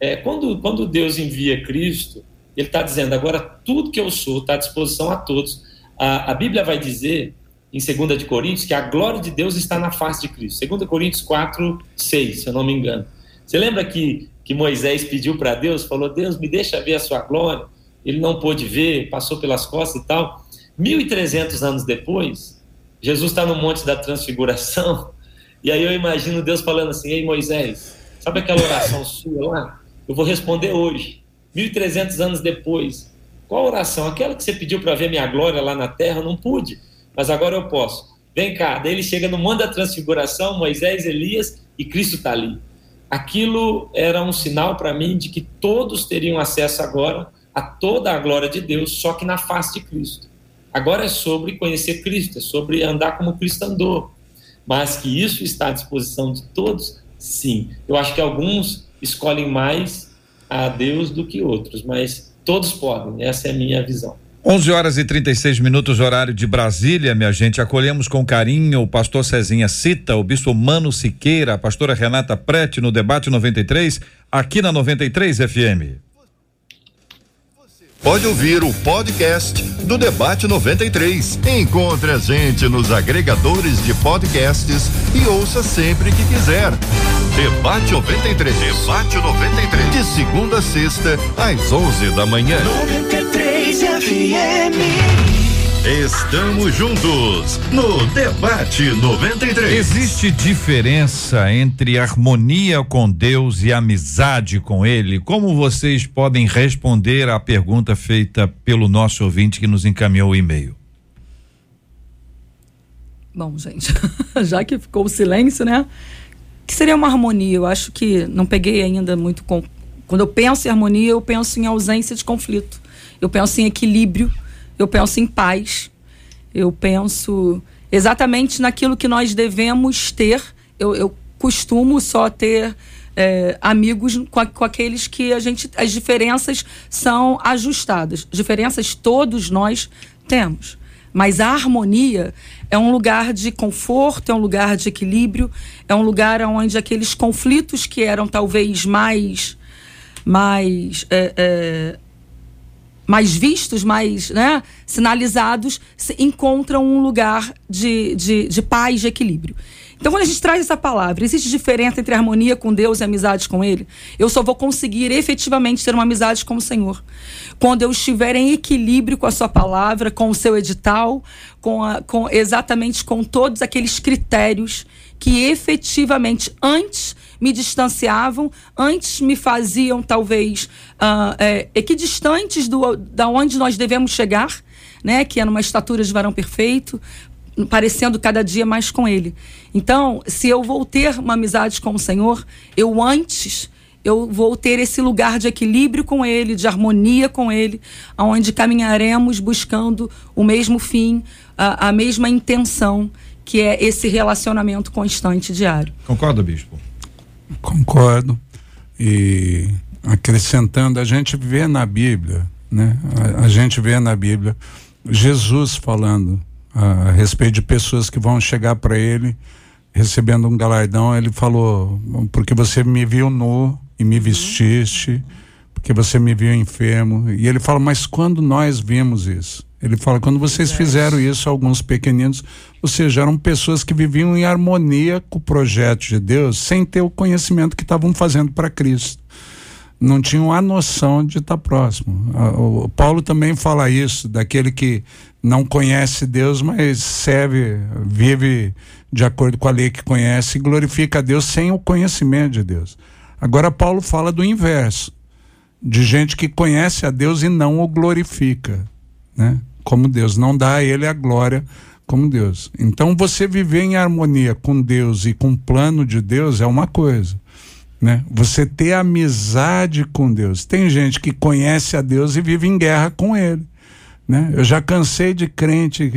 É, quando, quando Deus envia Cristo, Ele está dizendo: agora tudo que eu sou está à disposição a todos. A, a Bíblia vai dizer, em 2 de Coríntios, que a glória de Deus está na face de Cristo. 2 Coríntios 4, 6, se eu não me engano. Você lembra que, que Moisés pediu para Deus, falou: Deus, me deixa ver a sua glória. Ele não pôde ver, passou pelas costas e tal. 1.300 anos depois, Jesus está no Monte da Transfiguração [laughs] e aí eu imagino Deus falando assim: Ei Moisés, sabe aquela oração sua lá? Eu vou responder hoje, 1.300 anos depois. Qual oração? Aquela que você pediu para ver minha glória lá na terra? Não pude, mas agora eu posso. Vem cá. Daí ele chega no mundo da transfiguração, Moisés, Elias e Cristo está ali. Aquilo era um sinal para mim de que todos teriam acesso agora a toda a glória de Deus, só que na face de Cristo. Agora é sobre conhecer Cristo, é sobre andar como Cristo andou. Mas que isso está à disposição de todos, sim. Eu acho que alguns escolhem mais a Deus do que outros, mas todos podem, essa é a minha visão. 11 horas e 36 minutos, horário de Brasília, minha gente. Acolhemos com carinho o pastor Cezinha Cita, o bispo Mano Siqueira, a pastora Renata Prete no debate 93, aqui na 93 FM pode ouvir o podcast do Debate 93. Encontre a gente nos agregadores de podcasts e ouça sempre que quiser. Debate 93. Debate 93. De segunda a sexta, às 11 da manhã. 93 FM. Estamos juntos no Debate 93. Existe diferença entre harmonia com Deus e amizade com Ele? Como vocês podem responder à pergunta feita pelo nosso ouvinte que nos encaminhou o e-mail? Bom, gente, [laughs] já que ficou o silêncio, né? Que seria uma harmonia? Eu acho que não peguei ainda muito com. Quando eu penso em harmonia, eu penso em ausência de conflito. Eu penso em equilíbrio eu penso em paz, eu penso exatamente naquilo que nós devemos ter. Eu, eu costumo só ter é, amigos com, a, com, aqueles que a gente as diferenças são ajustadas. Diferenças todos nós temos, Mas a harmonia é um lugar de conforto, é um lugar de equilíbrio, é um lugar onde aqueles conflitos que eram talvez mais mais é, é, mais vistos, mais né, sinalizados, encontram um lugar de, de, de paz, de equilíbrio. Então, quando a gente traz essa palavra, existe diferença entre harmonia com Deus e amizade com Ele? Eu só vou conseguir efetivamente ter uma amizade com o Senhor. Quando eu estiver em equilíbrio com a Sua palavra, com o seu edital, com, a, com exatamente com todos aqueles critérios que efetivamente antes me distanciavam, antes me faziam talvez uh, é, equidistantes do, da onde nós devemos chegar, né? Que é numa estatura de varão perfeito, parecendo cada dia mais com Ele. Então, se eu vou ter uma amizade com o Senhor, eu antes eu vou ter esse lugar de equilíbrio com Ele, de harmonia com Ele, aonde caminharemos buscando o mesmo fim, a, a mesma intenção, que é esse relacionamento constante diário. Concorda, bispo? Concordo. E acrescentando, a gente vê na Bíblia, né? A, a gente vê na Bíblia Jesus falando a, respeito de pessoas que vão chegar para ele recebendo um galardão. Ele falou: porque você me viu nu e me vestiste, porque você me viu enfermo. E ele fala: mas quando nós vimos isso? Ele fala: quando vocês fizeram isso, alguns pequeninos, ou seja, eram pessoas que viviam em harmonia com o projeto de Deus, sem ter o conhecimento que estavam fazendo para Cristo. Não tinham a noção de estar próximo. O Paulo também fala isso, daquele que não conhece Deus, mas serve, vive de acordo com a lei que conhece e glorifica a Deus sem o conhecimento de Deus. Agora, Paulo fala do inverso, de gente que conhece a Deus e não o glorifica né? Como Deus, não dá a ele a glória como Deus. Então você viver em harmonia com Deus e com o plano de Deus é uma coisa, né? Você ter amizade com Deus. Tem gente que conhece a Deus e vive em guerra com ele. Né? Eu já cansei de crente,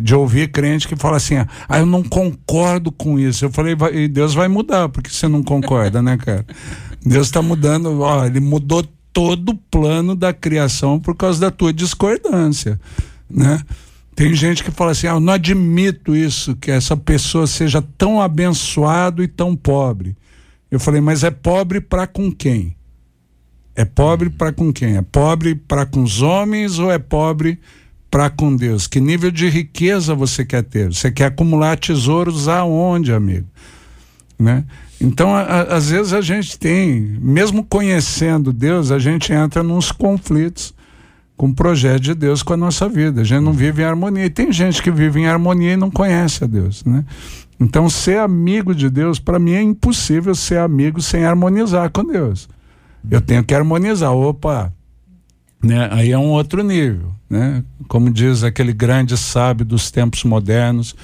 de ouvir crente que fala assim: ah, eu não concordo com isso. Eu falei, Deus vai mudar, porque você não concorda, né, cara? Deus está mudando, ó, ele mudou todo o plano da criação por causa da tua discordância, né? Tem gente que fala assim: ah, eu não admito isso, que essa pessoa seja tão abençoado e tão pobre. Eu falei, mas é pobre para com quem? É pobre para com quem? É pobre para com os homens ou é pobre para com Deus? Que nível de riqueza você quer ter? Você quer acumular tesouros aonde, amigo? Né? Então, a, a, às vezes a gente tem, mesmo conhecendo Deus, a gente entra nos conflitos com o projeto de Deus com a nossa vida. A gente não vive em harmonia. E tem gente que vive em harmonia e não conhece a Deus, né? Então, ser amigo de Deus, para mim é impossível ser amigo sem harmonizar com Deus. Eu tenho que harmonizar. Opa, né? Aí é um outro nível, né? Como diz aquele grande sábio dos tempos modernos,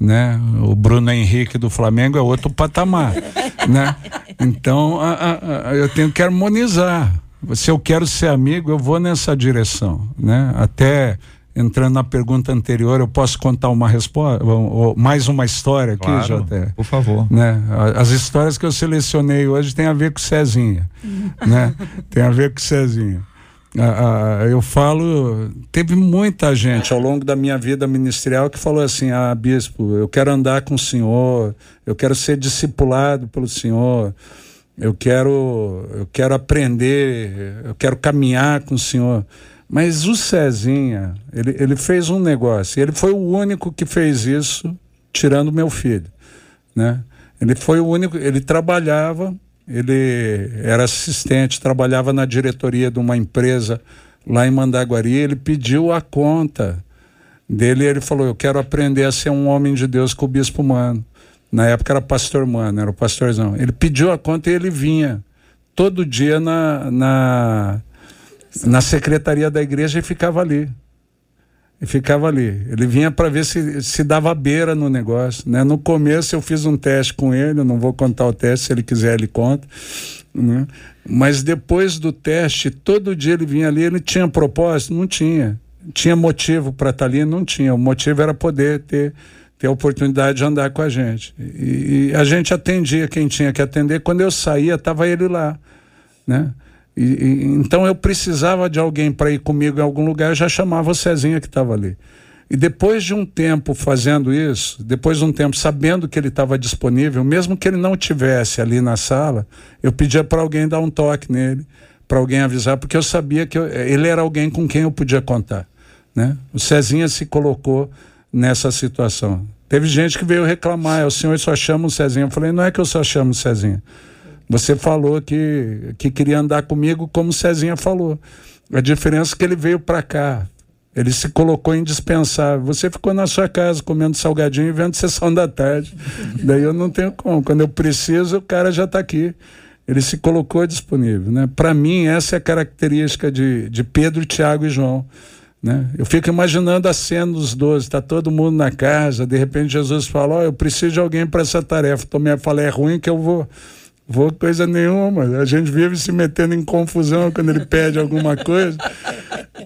né? O Bruno Henrique do Flamengo é outro patamar, [laughs] né? Então a, a, a, eu tenho que harmonizar. Se eu quero ser amigo, eu vou nessa direção, né? Até entrando na pergunta anterior, eu posso contar uma resposta, ou, mais uma história aqui, claro, Jota? Por favor. Né? As histórias que eu selecionei hoje têm a ver com Cezinha, né? Tem a ver com Cezinha. Ah, ah, eu falo, teve muita gente ao longo da minha vida ministerial que falou assim: ah, bispo, eu quero andar com o senhor, eu quero ser discipulado pelo senhor, eu quero, eu quero aprender, eu quero caminhar com o senhor. Mas o Cezinha, ele, ele fez um negócio, ele foi o único que fez isso, tirando meu filho, né? Ele foi o único, ele trabalhava ele era assistente, trabalhava na diretoria de uma empresa lá em Mandaguari. Ele pediu a conta dele. Ele falou: Eu quero aprender a ser um homem de Deus com o bispo Mano. Na época era pastor Mano, era o pastorzão. Ele pediu a conta e ele vinha todo dia na, na, na secretaria da igreja e ficava ali e ficava ali. Ele vinha para ver se, se dava beira no negócio. Né? No começo eu fiz um teste com ele, não vou contar o teste, se ele quiser ele conta. Né? Mas depois do teste, todo dia ele vinha ali, ele tinha propósito? Não tinha. Tinha motivo para estar tá ali? Não tinha. O motivo era poder ter, ter a oportunidade de andar com a gente. E, e a gente atendia quem tinha que atender. Quando eu saía, estava ele lá. Né? E, e, então eu precisava de alguém para ir comigo em algum lugar, eu já chamava o Cezinha que estava ali. E depois de um tempo fazendo isso, depois de um tempo sabendo que ele estava disponível, mesmo que ele não tivesse ali na sala, eu pedia para alguém dar um toque nele, para alguém avisar, porque eu sabia que eu, ele era alguém com quem eu podia contar. Né? O Cezinha se colocou nessa situação. Teve gente que veio reclamar, o senhor só chama o Cezinha. Eu falei, não é que eu só chamo o Cezinha. Você falou que, que queria andar comigo como o Cezinha falou. A diferença é que ele veio para cá. Ele se colocou indispensável. Você ficou na sua casa comendo salgadinho e vendo sessão da tarde. [laughs] Daí eu não tenho como. Quando eu preciso, o cara já está aqui. Ele se colocou disponível. Né? Para mim, essa é a característica de, de Pedro, Tiago e João. Né? Eu fico imaginando a cena dos doze, está todo mundo na casa, de repente Jesus fala: oh, eu preciso de alguém para essa tarefa. Tomei a fala, é ruim que eu vou. Vou coisa nenhuma. A gente vive se metendo em confusão quando ele pede alguma coisa.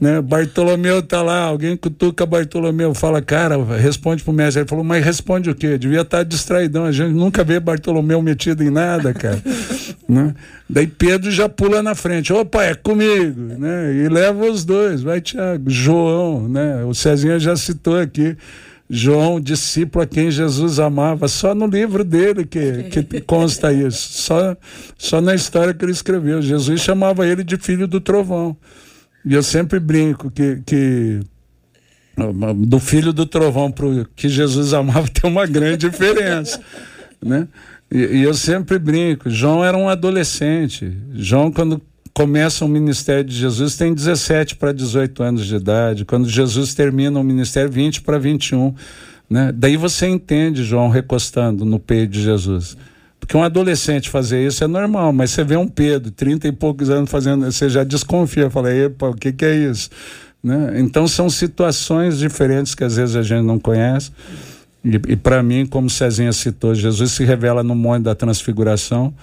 Né? Bartolomeu tá lá, alguém cutuca Bartolomeu, fala, cara, responde pro mestre. Ele falou, mas responde o quê? Devia estar tá distraidão. A gente nunca vê Bartolomeu metido em nada, cara. [laughs] né? Daí Pedro já pula na frente. Opa, é comigo, né? E leva os dois, vai Tiago, João, né? O Cezinha já citou aqui. João, discípulo a quem Jesus amava, só no livro dele que, que [laughs] consta isso, só, só na história que ele escreveu. Jesus chamava ele de filho do trovão. E eu sempre brinco que, que do filho do trovão para o que Jesus amava [laughs] tem uma grande diferença. né? E, e eu sempre brinco, João era um adolescente. João, quando começa o ministério de Jesus tem 17 para 18 anos de idade. Quando Jesus termina o ministério, 20 para 21. Né? Daí você entende João recostando no peito de Jesus. Porque um adolescente fazer isso é normal, mas você vê um Pedro, 30 e poucos anos fazendo, você já desconfia, fala, epa, o que, que é isso? Né? Então são situações diferentes que às vezes a gente não conhece. E, e para mim, como Cezinha citou, Jesus se revela no monte da transfiguração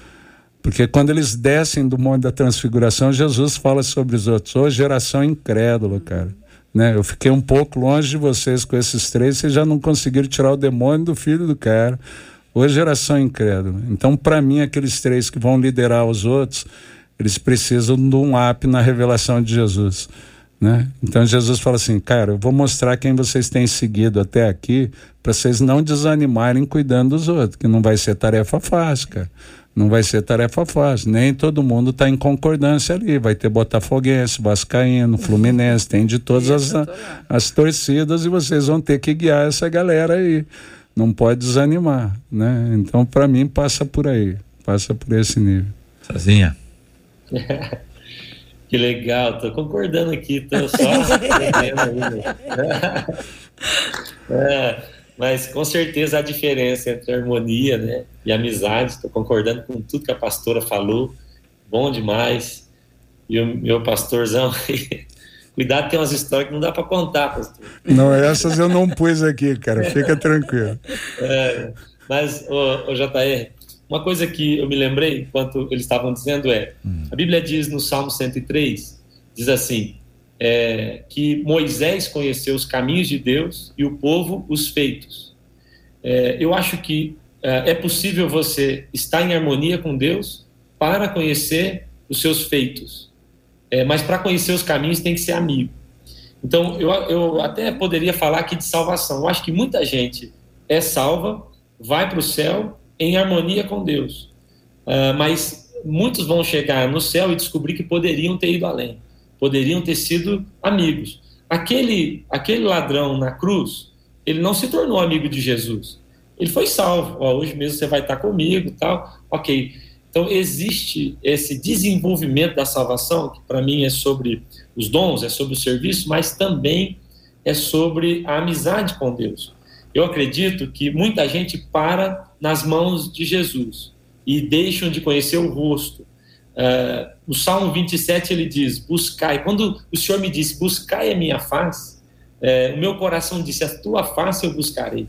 porque quando eles descem do Monte da Transfiguração, Jesus fala sobre os outros. Ô, geração incrédula, cara. Né? Eu fiquei um pouco longe de vocês com esses três, vocês já não conseguiram tirar o demônio do filho do cara. Ô, geração incrédula. Então, para mim, aqueles três que vão liderar os outros, eles precisam de um up na revelação de Jesus. Né? Então Jesus fala assim, cara, eu vou mostrar quem vocês têm seguido até aqui para vocês não desanimarem cuidando dos outros, que não vai ser tarefa fácil, cara. Não vai ser tarefa fácil. Nem todo mundo está em concordância ali. Vai ter Botafoguense, Vascaíno, Fluminense, tem de todas as, as torcidas e vocês vão ter que guiar essa galera aí. Não pode desanimar, né? Então, para mim, passa por aí. Passa por esse nível. Sozinha. [laughs] que legal, tô concordando aqui, tô só [laughs] [laughs] é. Mas com certeza a diferença entre harmonia né, e amizade, estou concordando com tudo que a pastora falou, bom demais. E o meu pastorzão, [laughs] cuidado, tem umas histórias que não dá para contar, pastor. Não, essas eu não pus aqui, cara, fica tranquilo. É, mas, o, o JR, uma coisa que eu me lembrei enquanto eles estavam dizendo é: a Bíblia diz no Salmo 103, diz assim: é, que Moisés conheceu os caminhos de Deus e o povo os feitos. É, eu acho que é, é possível você estar em harmonia com Deus para conhecer os seus feitos, é, mas para conhecer os caminhos tem que ser amigo. Então, eu, eu até poderia falar aqui de salvação. Eu acho que muita gente é salva, vai para o céu em harmonia com Deus, uh, mas muitos vão chegar no céu e descobrir que poderiam ter ido além poderiam ter sido amigos. Aquele, aquele ladrão na cruz, ele não se tornou amigo de Jesus. Ele foi salvo. Ó, hoje mesmo você vai estar comigo, tal. Ok. Então existe esse desenvolvimento da salvação que para mim é sobre os dons, é sobre o serviço, mas também é sobre a amizade com Deus. Eu acredito que muita gente para nas mãos de Jesus e deixam de conhecer o rosto, Uh, no Salmo 27 ele diz: Buscai. Quando o Senhor me disse: Buscai a minha face, uh, o meu coração disse: A tua face eu buscarei.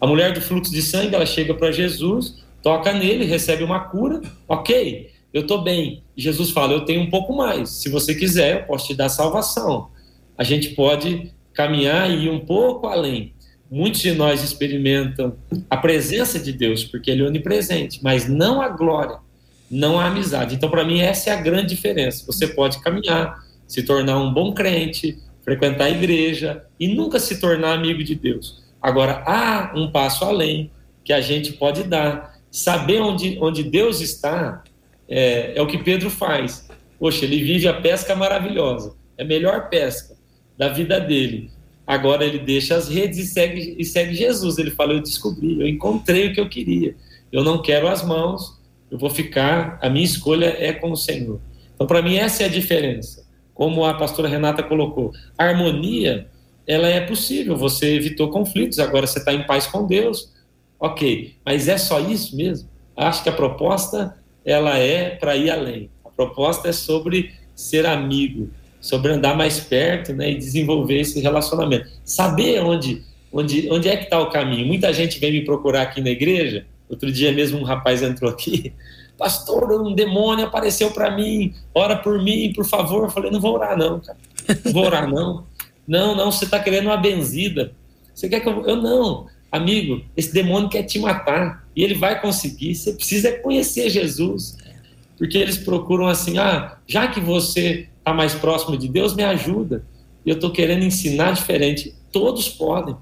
A mulher do fluxo de sangue ela chega para Jesus, toca nele, recebe uma cura. Ok, eu estou bem. Jesus fala: Eu tenho um pouco mais. Se você quiser, eu posso te dar salvação. A gente pode caminhar e ir um pouco além. Muitos de nós experimentam a presença de Deus, porque Ele é onipresente, mas não a glória não há amizade. Então, para mim, essa é a grande diferença. Você pode caminhar, se tornar um bom crente, frequentar a igreja e nunca se tornar amigo de Deus. Agora, há um passo além que a gente pode dar. Saber onde, onde Deus está é, é o que Pedro faz. Poxa, ele vive a pesca maravilhosa, é a melhor pesca da vida dele. Agora ele deixa as redes e segue, e segue Jesus. Ele fala: Eu descobri, eu encontrei o que eu queria. Eu não quero as mãos, eu vou ficar, a minha escolha é com o Senhor. Então, para mim, essa é a diferença. Como a pastora Renata colocou, a harmonia, ela é possível. Você evitou conflitos, agora você está em paz com Deus. Ok, mas é só isso mesmo? Acho que a proposta, ela é para ir além. A proposta é sobre ser amigo, sobre andar mais perto né, e desenvolver esse relacionamento. Saber onde, onde, onde é que está o caminho. Muita gente vem me procurar aqui na igreja. Outro dia mesmo um rapaz entrou aqui pastor, um demônio apareceu para mim, ora por mim, por favor. Eu falei, não vou orar não, cara. Não vou orar não. Não, não, você está querendo uma benzida. Você quer que eu... Eu não. Amigo, esse demônio quer te matar. E ele vai conseguir. Você precisa conhecer Jesus. Porque eles procuram assim, ah, já que você está mais próximo de Deus, me ajuda. E eu estou querendo ensinar diferente. Todos podem.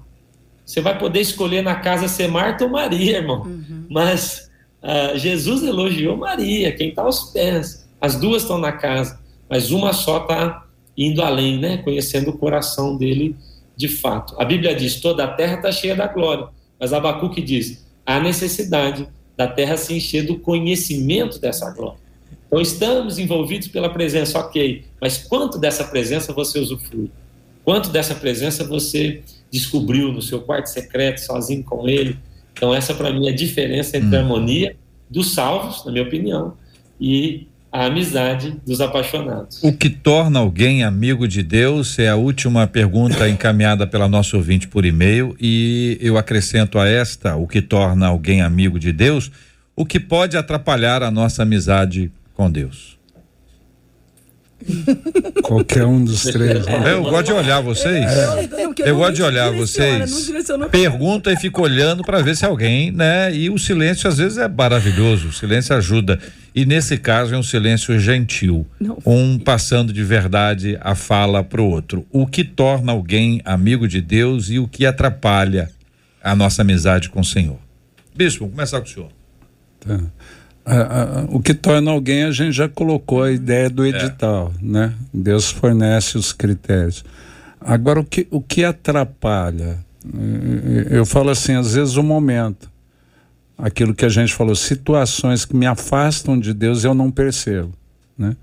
Você vai poder escolher na casa ser Marta ou Maria, irmão. Uhum. Mas Uh, Jesus elogiou Maria, quem está aos pés. As duas estão na casa, mas uma só está indo além, né? conhecendo o coração dele de fato. A Bíblia diz: toda a terra está cheia da glória, mas Abacuque diz: há necessidade da terra se encher do conhecimento dessa glória. Então estamos envolvidos pela presença, ok, mas quanto dessa presença você usufrui? Quanto dessa presença você descobriu no seu quarto secreto, sozinho com ele? Então, essa para mim é a diferença entre hum. a harmonia dos salvos, na minha opinião, e a amizade dos apaixonados. O que torna alguém amigo de Deus é a última pergunta encaminhada pela nossa ouvinte por e-mail e eu acrescento a esta, o que torna alguém amigo de Deus, o que pode atrapalhar a nossa amizade com Deus. Qualquer um dos três. Né? [laughs] Eu gosto de olhar vocês. É. Eu gosto de olhar vocês. Pergunta e fico olhando para ver se alguém, né? E o silêncio às vezes é maravilhoso. O silêncio ajuda. E nesse caso é um silêncio gentil. Um passando de verdade a fala pro outro. O que torna alguém amigo de Deus e o que atrapalha a nossa amizade com o Senhor. Bispo, vamos começar com o senhor. Tá o que torna alguém, a gente já colocou a ideia do é. edital, é. né? Deus fornece os critérios. Agora, o que, o que atrapalha? Eu falo assim, às vezes o momento. Aquilo que a gente falou, situações que me afastam de Deus eu não percebo, né?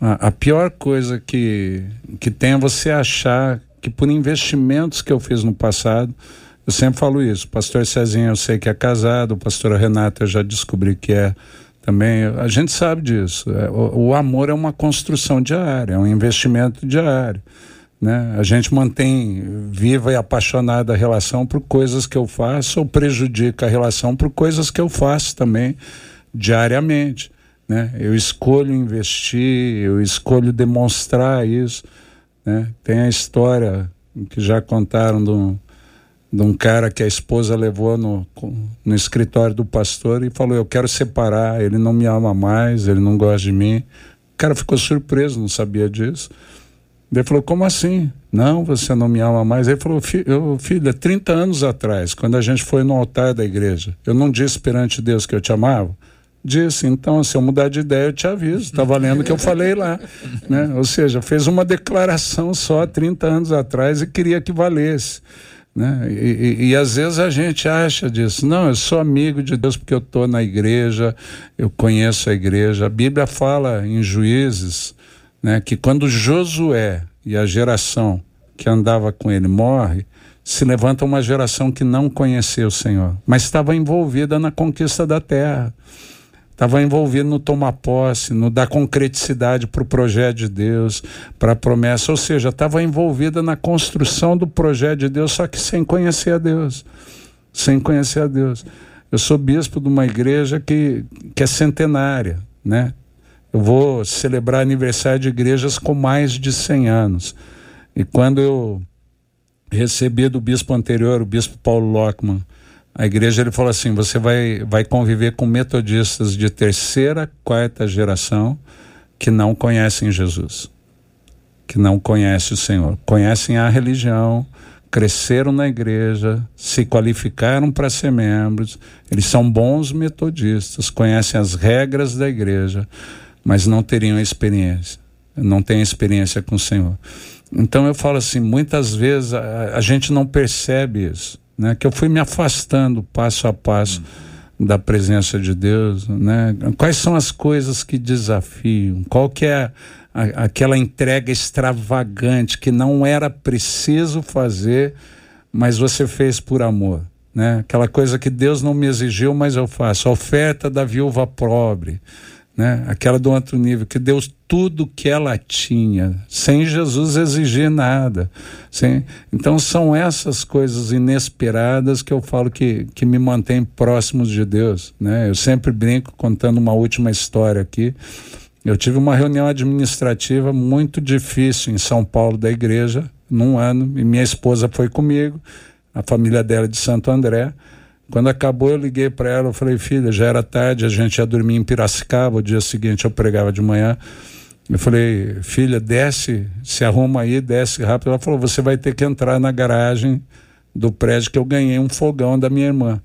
A, a pior coisa que, que tem é você achar que por investimentos que eu fiz no passado, eu sempre falo isso, o pastor Cezinho eu sei que é casado, o pastor Renata eu já descobri que é também a gente sabe disso. É, o, o, amor é uma construção diária, é um investimento diário. Né? A gente mantém viva e apaixonada a relação por coisas que eu faço ou prejudica a relação por coisas que eu faço também diariamente. Né? Eu escolho investir, eu escolho demonstrar isso. Né? Tem a história que já contaram do, de um cara que a esposa levou no, no escritório do pastor e falou: Eu quero separar, ele não me ama mais, ele não gosta de mim. O cara ficou surpreso, não sabia disso. Ele falou: Como assim? Não, você não me ama mais. Ele falou: Filho, filha, 30 anos atrás, quando a gente foi no altar da igreja, eu não disse perante Deus que eu te amava? Disse, então, se eu mudar de ideia, eu te aviso. Está valendo o que eu falei lá. [laughs] Né? Ou seja, fez uma declaração só 30 anos atrás e queria que valesse. Né? E, e, e, às vezes a gente acha disso, não, eu sou amigo de Deus porque eu estou na igreja, eu conheço a igreja. A Bíblia fala em Juízes né, que quando Josué e a geração que andava com ele morre, se levanta uma geração que não conheceu o Senhor, mas estava envolvida na conquista da terra estava envolvido no tomar posse, no dar concreticidade para o projeto de Deus, para a promessa, ou seja, estava envolvida na construção do projeto de Deus, só que sem conhecer a Deus, sem conhecer a Deus. Eu sou bispo de uma igreja que, que é centenária, né? Eu vou celebrar aniversário de igrejas com mais de 100 anos. E quando eu recebi do bispo anterior, o bispo Paulo Lockman, a igreja ele falou assim: você vai, vai conviver com metodistas de terceira, quarta geração que não conhecem Jesus. que não conhecem o Senhor. Conhecem a religião, cresceram na igreja, se qualificaram para ser membros, eles são bons metodistas, conhecem as regras da igreja, mas não teriam experiência, não têm experiência com o Senhor. Então eu falo assim, muitas vezes a, a gente não percebe isso, né? Que eu fui me afastando passo a passo. Da presença de Deus, né? Quais são as coisas que desafiam? Qual que é a, aquela entrega extravagante que não era preciso fazer, mas você fez por amor, né? Aquela coisa que Deus não me exigiu, mas eu faço. A oferta da viúva pobre, né? Aquela do outro nível, que deu tudo que ela tinha, sem Jesus exigir nada. Sem... Então são essas coisas inesperadas que eu falo que, que me mantém próximos de Deus. Né? Eu sempre brinco contando uma última história aqui. Eu tive uma reunião administrativa muito difícil em São Paulo da igreja, num ano, e minha esposa foi comigo, a família dela é de Santo André. Quando acabou, eu liguei para ela, eu falei, filha, já era tarde, a gente ia dormir em Piracicaba, o dia seguinte eu pregava de manhã. Eu falei, filha, desce, se arruma aí, desce rápido. Ela falou, você vai ter que entrar na garagem do prédio que eu ganhei um fogão da minha irmã.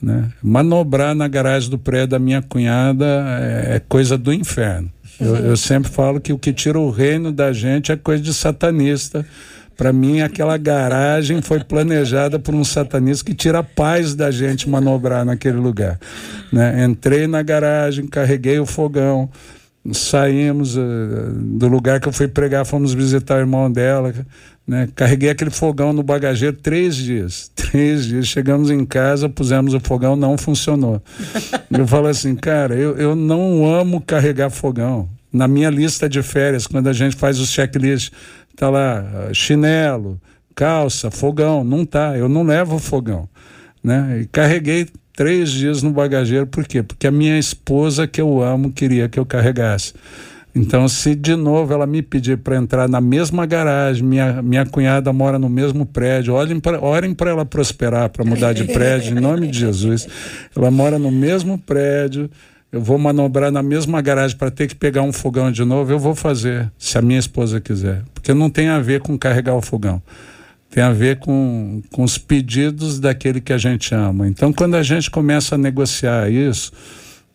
Né? Manobrar na garagem do prédio da minha cunhada é, é coisa do inferno. Eu, eu sempre falo que o que tira o reino da gente é coisa de satanista. Para mim, aquela garagem foi planejada por um satanista que tira a paz da gente manobrar naquele lugar. Né? Entrei na garagem, carreguei o fogão, saímos uh, do lugar que eu fui pregar, fomos visitar o irmão dela. Né? Carreguei aquele fogão no bagageiro três dias. [laughs] Três dias. Chegamos em casa, pusemos o fogão, não funcionou. eu falo assim, cara, eu, eu não amo carregar fogão. Na minha lista de férias, quando a gente faz os checklists, tá lá chinelo, calça, fogão. Não tá, eu não levo fogão. Né? E carreguei três dias no bagageiro, por quê? Porque a minha esposa, que eu amo, queria que eu carregasse. Então, se de novo ela me pedir para entrar na mesma garagem, minha, minha cunhada mora no mesmo prédio, olhem pra, orem para ela prosperar, para mudar de prédio, em nome de Jesus. Ela mora no mesmo prédio, eu vou manobrar na mesma garagem para ter que pegar um fogão de novo, eu vou fazer, se a minha esposa quiser. Porque não tem a ver com carregar o fogão. Tem a ver com, com os pedidos daquele que a gente ama. Então, quando a gente começa a negociar isso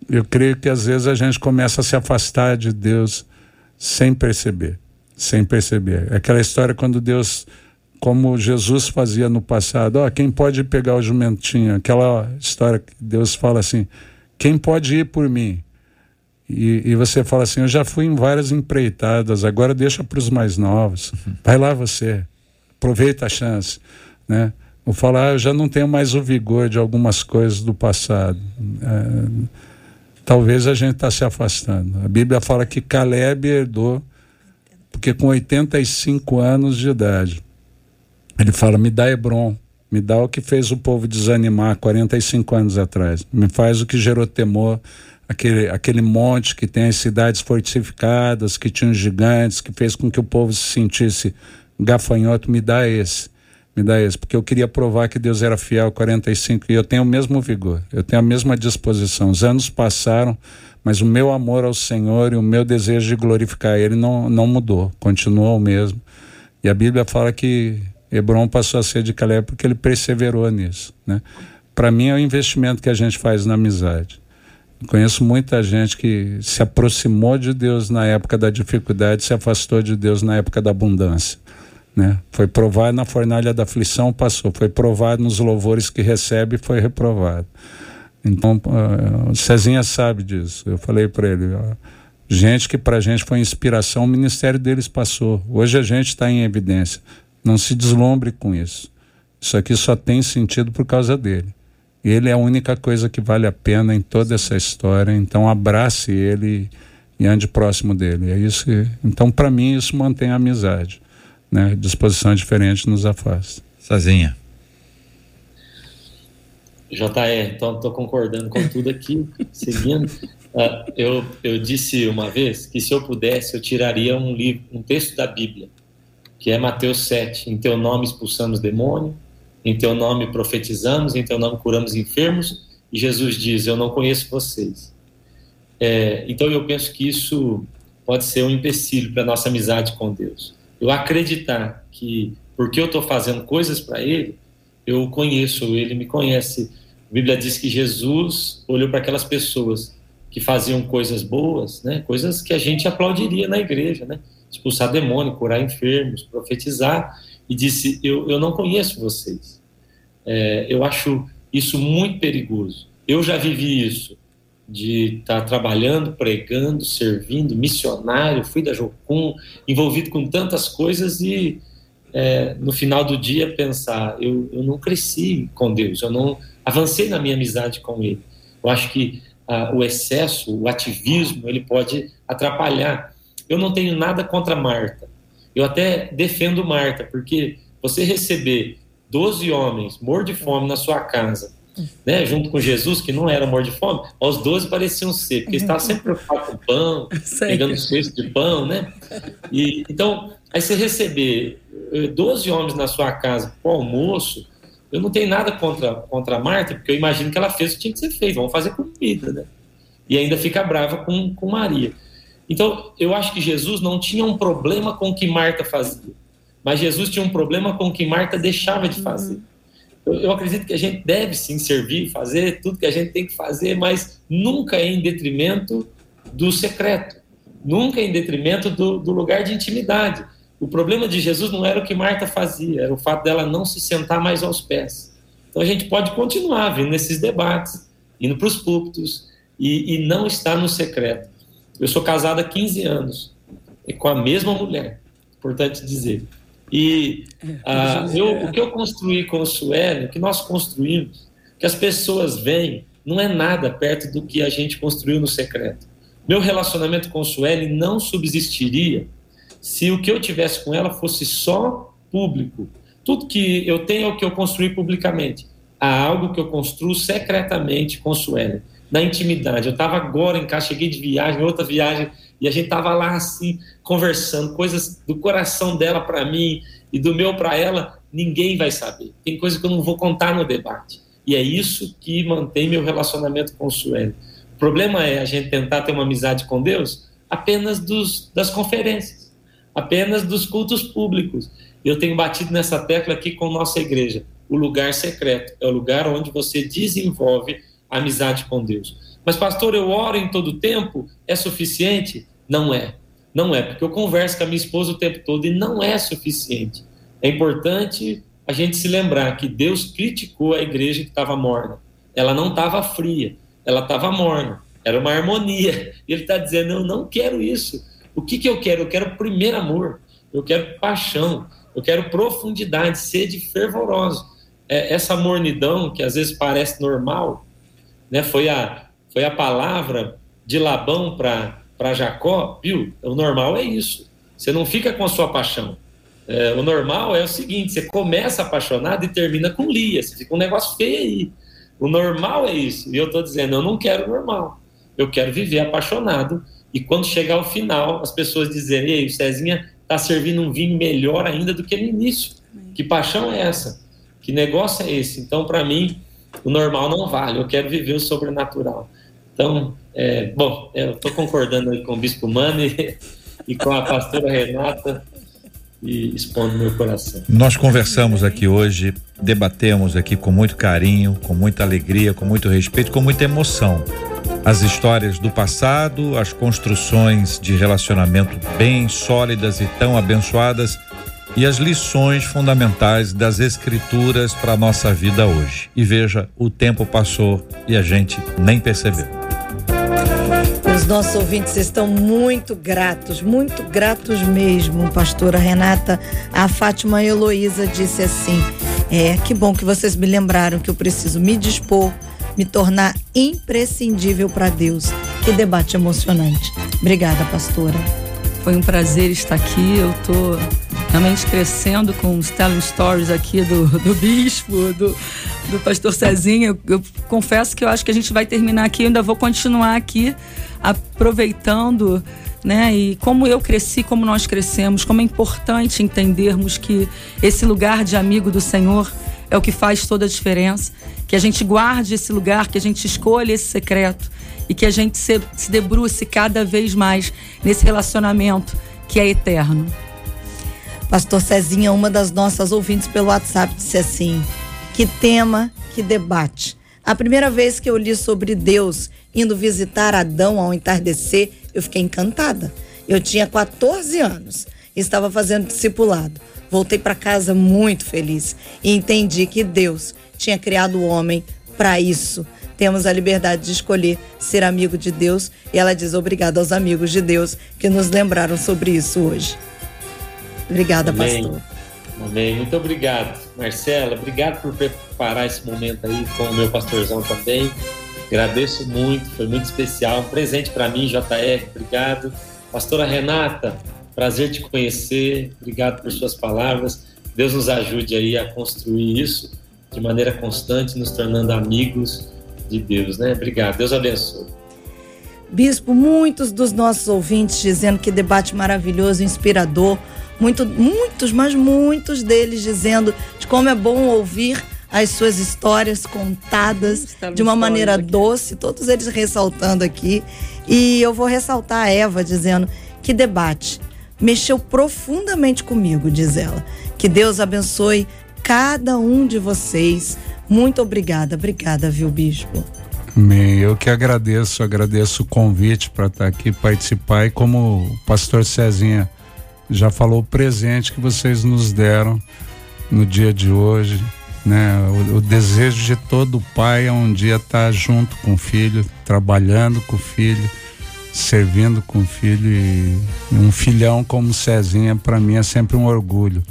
eu creio que às vezes a gente começa a se afastar de Deus sem perceber, sem perceber. É aquela história quando Deus, como Jesus fazia no passado, ó, quem pode pegar o jumentinho? Aquela história que Deus fala assim, quem pode ir por mim? E, e você fala assim, eu já fui em várias empreitadas, agora deixa para os mais novos. Vai lá você, aproveita a chance, né? Vou falar, ah, eu já não tenho mais o vigor de algumas coisas do passado. É, talvez a gente está se afastando. A Bíblia fala que Caleb herdou, porque com 85 anos de idade, ele fala: me dá Hebron, me dá o que fez o povo desanimar 45 anos atrás, me faz o que gerou temor. Aquele, aquele monte que tem as cidades fortificadas, que tinha os gigantes, que fez com que o povo se sentisse gafanhoto, me dá esse me dá esse, porque eu queria provar que Deus era fiel 45 e eu tenho o mesmo vigor, eu tenho a mesma disposição. Os anos passaram, mas o meu amor ao Senhor e o meu desejo de glorificar Ele não, não mudou, continuou o mesmo. E a Bíblia fala que Hebron passou a ser de Caleb porque ele perseverou nisso. Né? Para mim é o investimento que a gente faz na amizade. Conheço muita gente que se aproximou de Deus na época da dificuldade, se afastou de Deus na época da abundância. Né? Foi provado na fornalha da aflição, passou. Foi provado nos louvores que recebe, foi reprovado. Então, uh, Cezinha sabe disso. Eu falei para ele, uh, gente que para a gente foi inspiração, o ministério deles passou. Hoje a gente está em evidência. Não se deslumbre com isso. Isso aqui só tem sentido por causa dele. Ele é a única coisa que vale a pena em toda essa história. Então abrace ele e ande próximo dele. É isso. Que, então para mim isso mantém a amizade né, disposições diferentes nos afasta. Sozinha. JR, então estou concordando com tudo aqui, seguindo. Uh, eu, eu disse uma vez que se eu pudesse, eu tiraria um livro, um texto da Bíblia, que é Mateus 7. Em teu nome expulsamos demônio, em teu nome profetizamos, em teu nome curamos enfermos, e Jesus diz: Eu não conheço vocês. É, então eu penso que isso pode ser um empecilho para nossa amizade com Deus. Eu acreditar que porque eu estou fazendo coisas para Ele, eu conheço Ele, me conhece. A Bíblia diz que Jesus olhou para aquelas pessoas que faziam coisas boas, né? Coisas que a gente aplaudiria na igreja, né? Expulsar demônio, curar enfermos, profetizar, e disse: Eu, eu não conheço vocês. É, eu acho isso muito perigoso. Eu já vivi isso de estar tá trabalhando, pregando, servindo, missionário, fui da Jocum, envolvido com tantas coisas e é, no final do dia pensar, eu, eu não cresci com Deus, eu não avancei na minha amizade com Ele. Eu acho que ah, o excesso, o ativismo, ele pode atrapalhar. Eu não tenho nada contra Marta. Eu até defendo Marta, porque você receber 12 homens mortos de fome na sua casa né, junto com Jesus, que não era morto de fome, os doze pareciam ser, porque estava sempre preocupado com pão, [laughs] pegando cesto de pão, né? E, então, aí você receber 12 homens na sua casa para almoço, eu não tenho nada contra, contra a Marta, porque eu imagino que ela fez o que tinha que ser feito, vamos fazer comida, né? E ainda fica brava com, com Maria. Então, eu acho que Jesus não tinha um problema com o que Marta fazia, mas Jesus tinha um problema com o que Marta deixava de fazer. Uhum eu, eu, acredito que a gente deve sim servir, fazer tudo que a gente tem que fazer, mas nunca em detrimento do secreto, nunca em detrimento do, do lugar de intimidade. O problema de Jesus não era o que Marta fazia, era o fato dela não se sentar mais aos pés. Então a gente pode continuar vindo nesses debates, indo para os púlpitos e, e não estar no secreto. Eu sou casado há 15 anos e com a mesma mulher, importante dizer. E ah, eu, o que eu construí com o Sueli, o que nós construímos, que as pessoas veem, não é nada perto do que a gente construiu no secreto. Meu relacionamento com o Sueli não subsistiria se o que eu tivesse com ela fosse só público. Tudo que eu tenho é o que eu construí publicamente. Há algo que eu construo secretamente com o Sueli, na intimidade. Eu estava agora em casa, cheguei de viagem, outra viagem, e a gente tava lá assim, conversando, coisas do coração dela para mim e do meu para ela, ninguém vai saber. Tem coisa que eu não vou contar no debate. E é isso que mantém meu relacionamento com o Sueli. O problema é a gente tentar ter uma amizade com Deus apenas dos, das conferências, apenas dos cultos públicos. Eu tenho batido nessa tecla aqui com nossa igreja. O lugar secreto é o lugar onde você desenvolve amizade com Deus. Mas, pastor, eu oro em todo tempo, é suficiente? Não é. Não é, porque eu converso com a minha esposa o tempo todo e não é suficiente. É importante a gente se lembrar que Deus criticou a igreja que estava morna. Ela não estava fria, ela estava morna. Era uma harmonia. Ele está dizendo: Eu não quero isso. O que, que eu quero? Eu quero primeiro amor, eu quero paixão, eu quero profundidade, sede fervorosa. É, essa mornidão, que às vezes parece normal, né, foi a, foi a palavra de Labão para Jacó, viu? O normal é isso. Você não fica com a sua paixão. É, o normal é o seguinte: você começa apaixonado e termina com Lia. Você fica um negócio feio aí. O normal é isso. E eu estou dizendo, eu não quero normal. Eu quero viver apaixonado. E quando chegar ao final, as pessoas dizerem: Ei, o Cezinha está servindo um vinho melhor ainda do que no início. Que paixão é essa? Que negócio é esse? Então, para mim, o normal não vale. Eu quero viver o sobrenatural. Então, é, bom, eu estou concordando com o Bispo Mano [laughs] e com a pastora Renata e expondo meu coração. Nós conversamos aqui hoje, debatemos aqui com muito carinho, com muita alegria, com muito respeito, com muita emoção. As histórias do passado, as construções de relacionamento bem sólidas e tão abençoadas e as lições fundamentais das escrituras para a nossa vida hoje. E veja, o tempo passou e a gente nem percebeu. Os nossos ouvintes estão muito gratos, muito gratos mesmo, pastora Renata. A Fátima Heloísa disse assim: É, que bom que vocês me lembraram que eu preciso me dispor, me tornar imprescindível para Deus. Que debate emocionante. Obrigada, pastora. Foi um prazer estar aqui. Eu tô realmente crescendo com os telling stories aqui do, [laughs] do bispo, do, do pastor Cezinha. Eu, eu, confesso que eu acho que a gente vai terminar aqui, eu ainda vou continuar aqui aproveitando, né? E como eu cresci, como nós crescemos, como é importante entendermos que esse lugar de amigo do Senhor é o que faz toda a diferença, que a gente guarde esse lugar, que a gente escolha esse secreto e que a gente se, se debruce cada vez mais nesse relacionamento que é eterno. Pastor Cezinha, uma das nossas ouvintes pelo WhatsApp, disse assim: que tema, que debate. A primeira vez que eu li sobre Deus indo visitar Adão ao entardecer, eu fiquei encantada. Eu tinha 14 anos e estava fazendo discipulado. Voltei para casa muito feliz e entendi que Deus tinha criado o homem para isso. Temos a liberdade de escolher ser amigo de Deus e ela diz obrigada aos amigos de Deus que nos lembraram sobre isso hoje. Obrigada, Amém. pastor. Amém. Muito obrigado, Marcela. Obrigado por preparar esse momento aí com o meu pastorzão também. Agradeço muito, foi muito especial. Um presente para mim, JR. Obrigado. Pastora Renata, prazer te conhecer. Obrigado por suas palavras. Deus nos ajude aí a construir isso de maneira constante, nos tornando amigos de Deus, né? Obrigado. Deus abençoe. Bispo, muitos dos nossos ouvintes dizendo que debate maravilhoso, inspirador. Muito, muitos, mas muitos deles dizendo de como é bom ouvir as suas histórias contadas de uma maneira aqui. doce, todos eles ressaltando aqui. E eu vou ressaltar a Eva dizendo que debate mexeu profundamente comigo, diz ela. Que Deus abençoe cada um de vocês. Muito obrigada, obrigada, viu, Bispo? Amém. Eu que agradeço, agradeço o convite para estar aqui participar e como o pastor Cezinha já falou o presente que vocês nos deram no dia de hoje, né? O, o desejo de todo pai é um dia estar junto com o filho, trabalhando com o filho, servindo com o filho e um filhão como Cezinha para mim é sempre um orgulho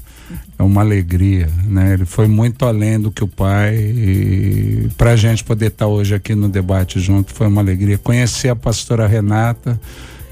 é uma alegria, né? Ele foi muito além do que o pai e para a gente poder estar hoje aqui no debate junto foi uma alegria. Conhecer a pastora Renata,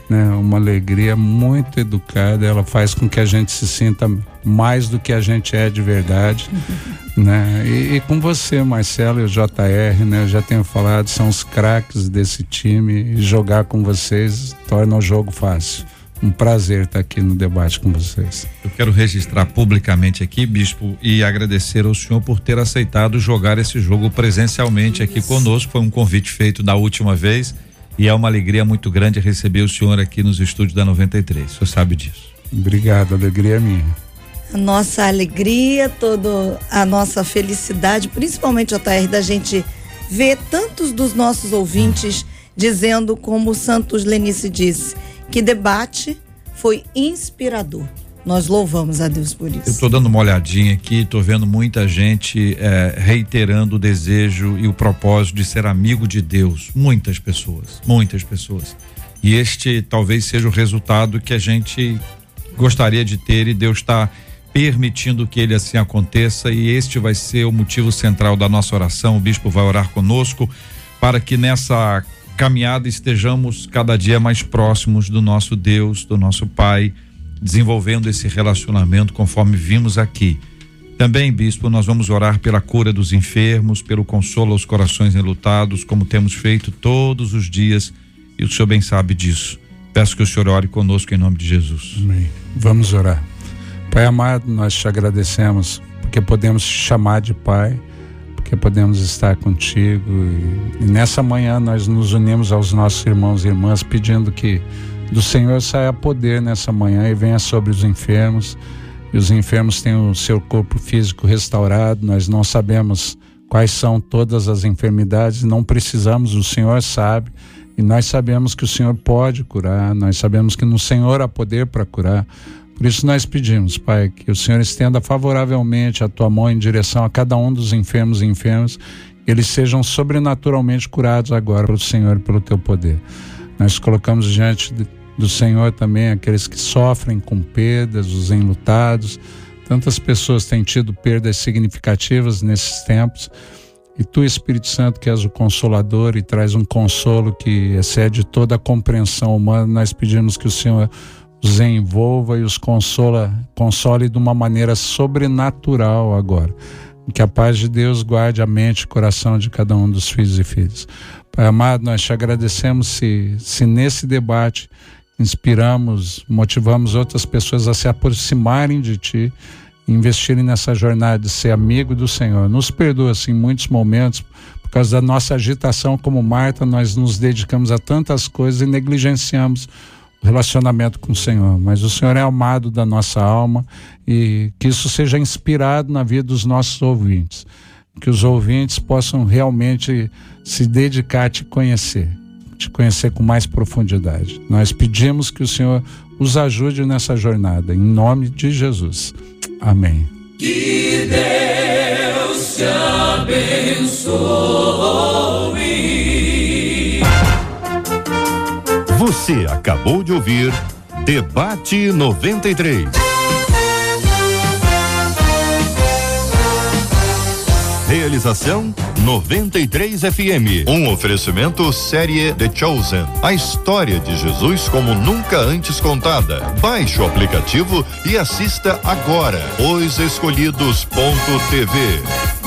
né? Uma alegria muito educada, ela faz com que a gente se sinta mais do que a gente é de verdade, [laughs] né? E, e, com você, Marcelo e o JR, né? Eu já tenho falado, são os craques desse time e jogar com vocês torna o jogo fácil um prazer estar aqui no debate com vocês. Eu quero registrar publicamente aqui, Bispo, e agradecer ao senhor por ter aceitado jogar esse jogo presencialmente aqui conosco. Foi um convite feito da última vez e é uma alegria muito grande receber o senhor aqui nos estúdios da 93. O senhor sabe disso. Obrigado, alegria é minha. A nossa alegria, toda a nossa felicidade, principalmente, JR, da gente ver tantos dos nossos ouvintes dizendo, como o Santos Lenice disse, que debate foi inspirador. Nós louvamos a Deus por isso. Eu estou dando uma olhadinha aqui, estou vendo muita gente é, reiterando o desejo e o propósito de ser amigo de Deus. Muitas pessoas, muitas pessoas. E este talvez seja o resultado que a gente gostaria de ter e Deus está permitindo que ele assim aconteça e este vai ser o motivo central da nossa oração. O bispo vai orar conosco para que nessa caminhada estejamos cada dia mais próximos do nosso Deus, do nosso Pai, desenvolvendo esse relacionamento conforme vimos aqui. Também, bispo, nós vamos orar pela cura dos enfermos, pelo consolo aos corações enlutados, como temos feito todos os dias, e o senhor bem sabe disso. Peço que o senhor ore conosco em nome de Jesus. Amém. Vamos orar. Pai amado, nós te agradecemos porque podemos te chamar de Pai que podemos estar contigo. E, e nessa manhã nós nos unimos aos nossos irmãos e irmãs pedindo que do Senhor saia poder nessa manhã e venha sobre os enfermos. E os enfermos tenham o seu corpo físico restaurado. Nós não sabemos quais são todas as enfermidades, não precisamos, o Senhor sabe. E nós sabemos que o Senhor pode curar, nós sabemos que no Senhor há poder para curar. Por isso nós pedimos, Pai, que o Senhor estenda favoravelmente a tua mão em direção a cada um dos enfermos e enfermas, eles sejam sobrenaturalmente curados agora pelo Senhor e pelo teu poder. Nós colocamos diante do Senhor também aqueles que sofrem com perdas, os enlutados. Tantas pessoas têm tido perdas significativas nesses tempos. E tu, Espírito Santo, que és o consolador e traz um consolo que excede toda a compreensão humana, nós pedimos que o Senhor os envolva e os consola, console de uma maneira sobrenatural agora. Que a paz de Deus guarde a mente e coração de cada um dos filhos e filhas. Pai amado, nós te agradecemos se, se nesse debate inspiramos, motivamos outras pessoas a se aproximarem de Ti, investirem nessa jornada de ser amigo do Senhor. Nos perdoa, assim, em muitos momentos, causa da nossa agitação como Marta, nós nos dedicamos a tantas coisas e negligenciamos o relacionamento com o Senhor. Mas o Senhor é amado da nossa alma e que isso seja inspirado na vida dos nossos ouvintes. Que os ouvintes possam realmente se dedicar a te conhecer, te conhecer com mais profundidade. Nós pedimos que o Senhor os ajude nessa jornada, em nome de Jesus. Amém. Que Deus te abençoe. Você acabou de ouvir Debate 93. Realização 93 FM. Um oferecimento série The Chosen. A história de Jesus como nunca antes contada. Baixe o aplicativo e assista agora. Os Escolhidos.tv.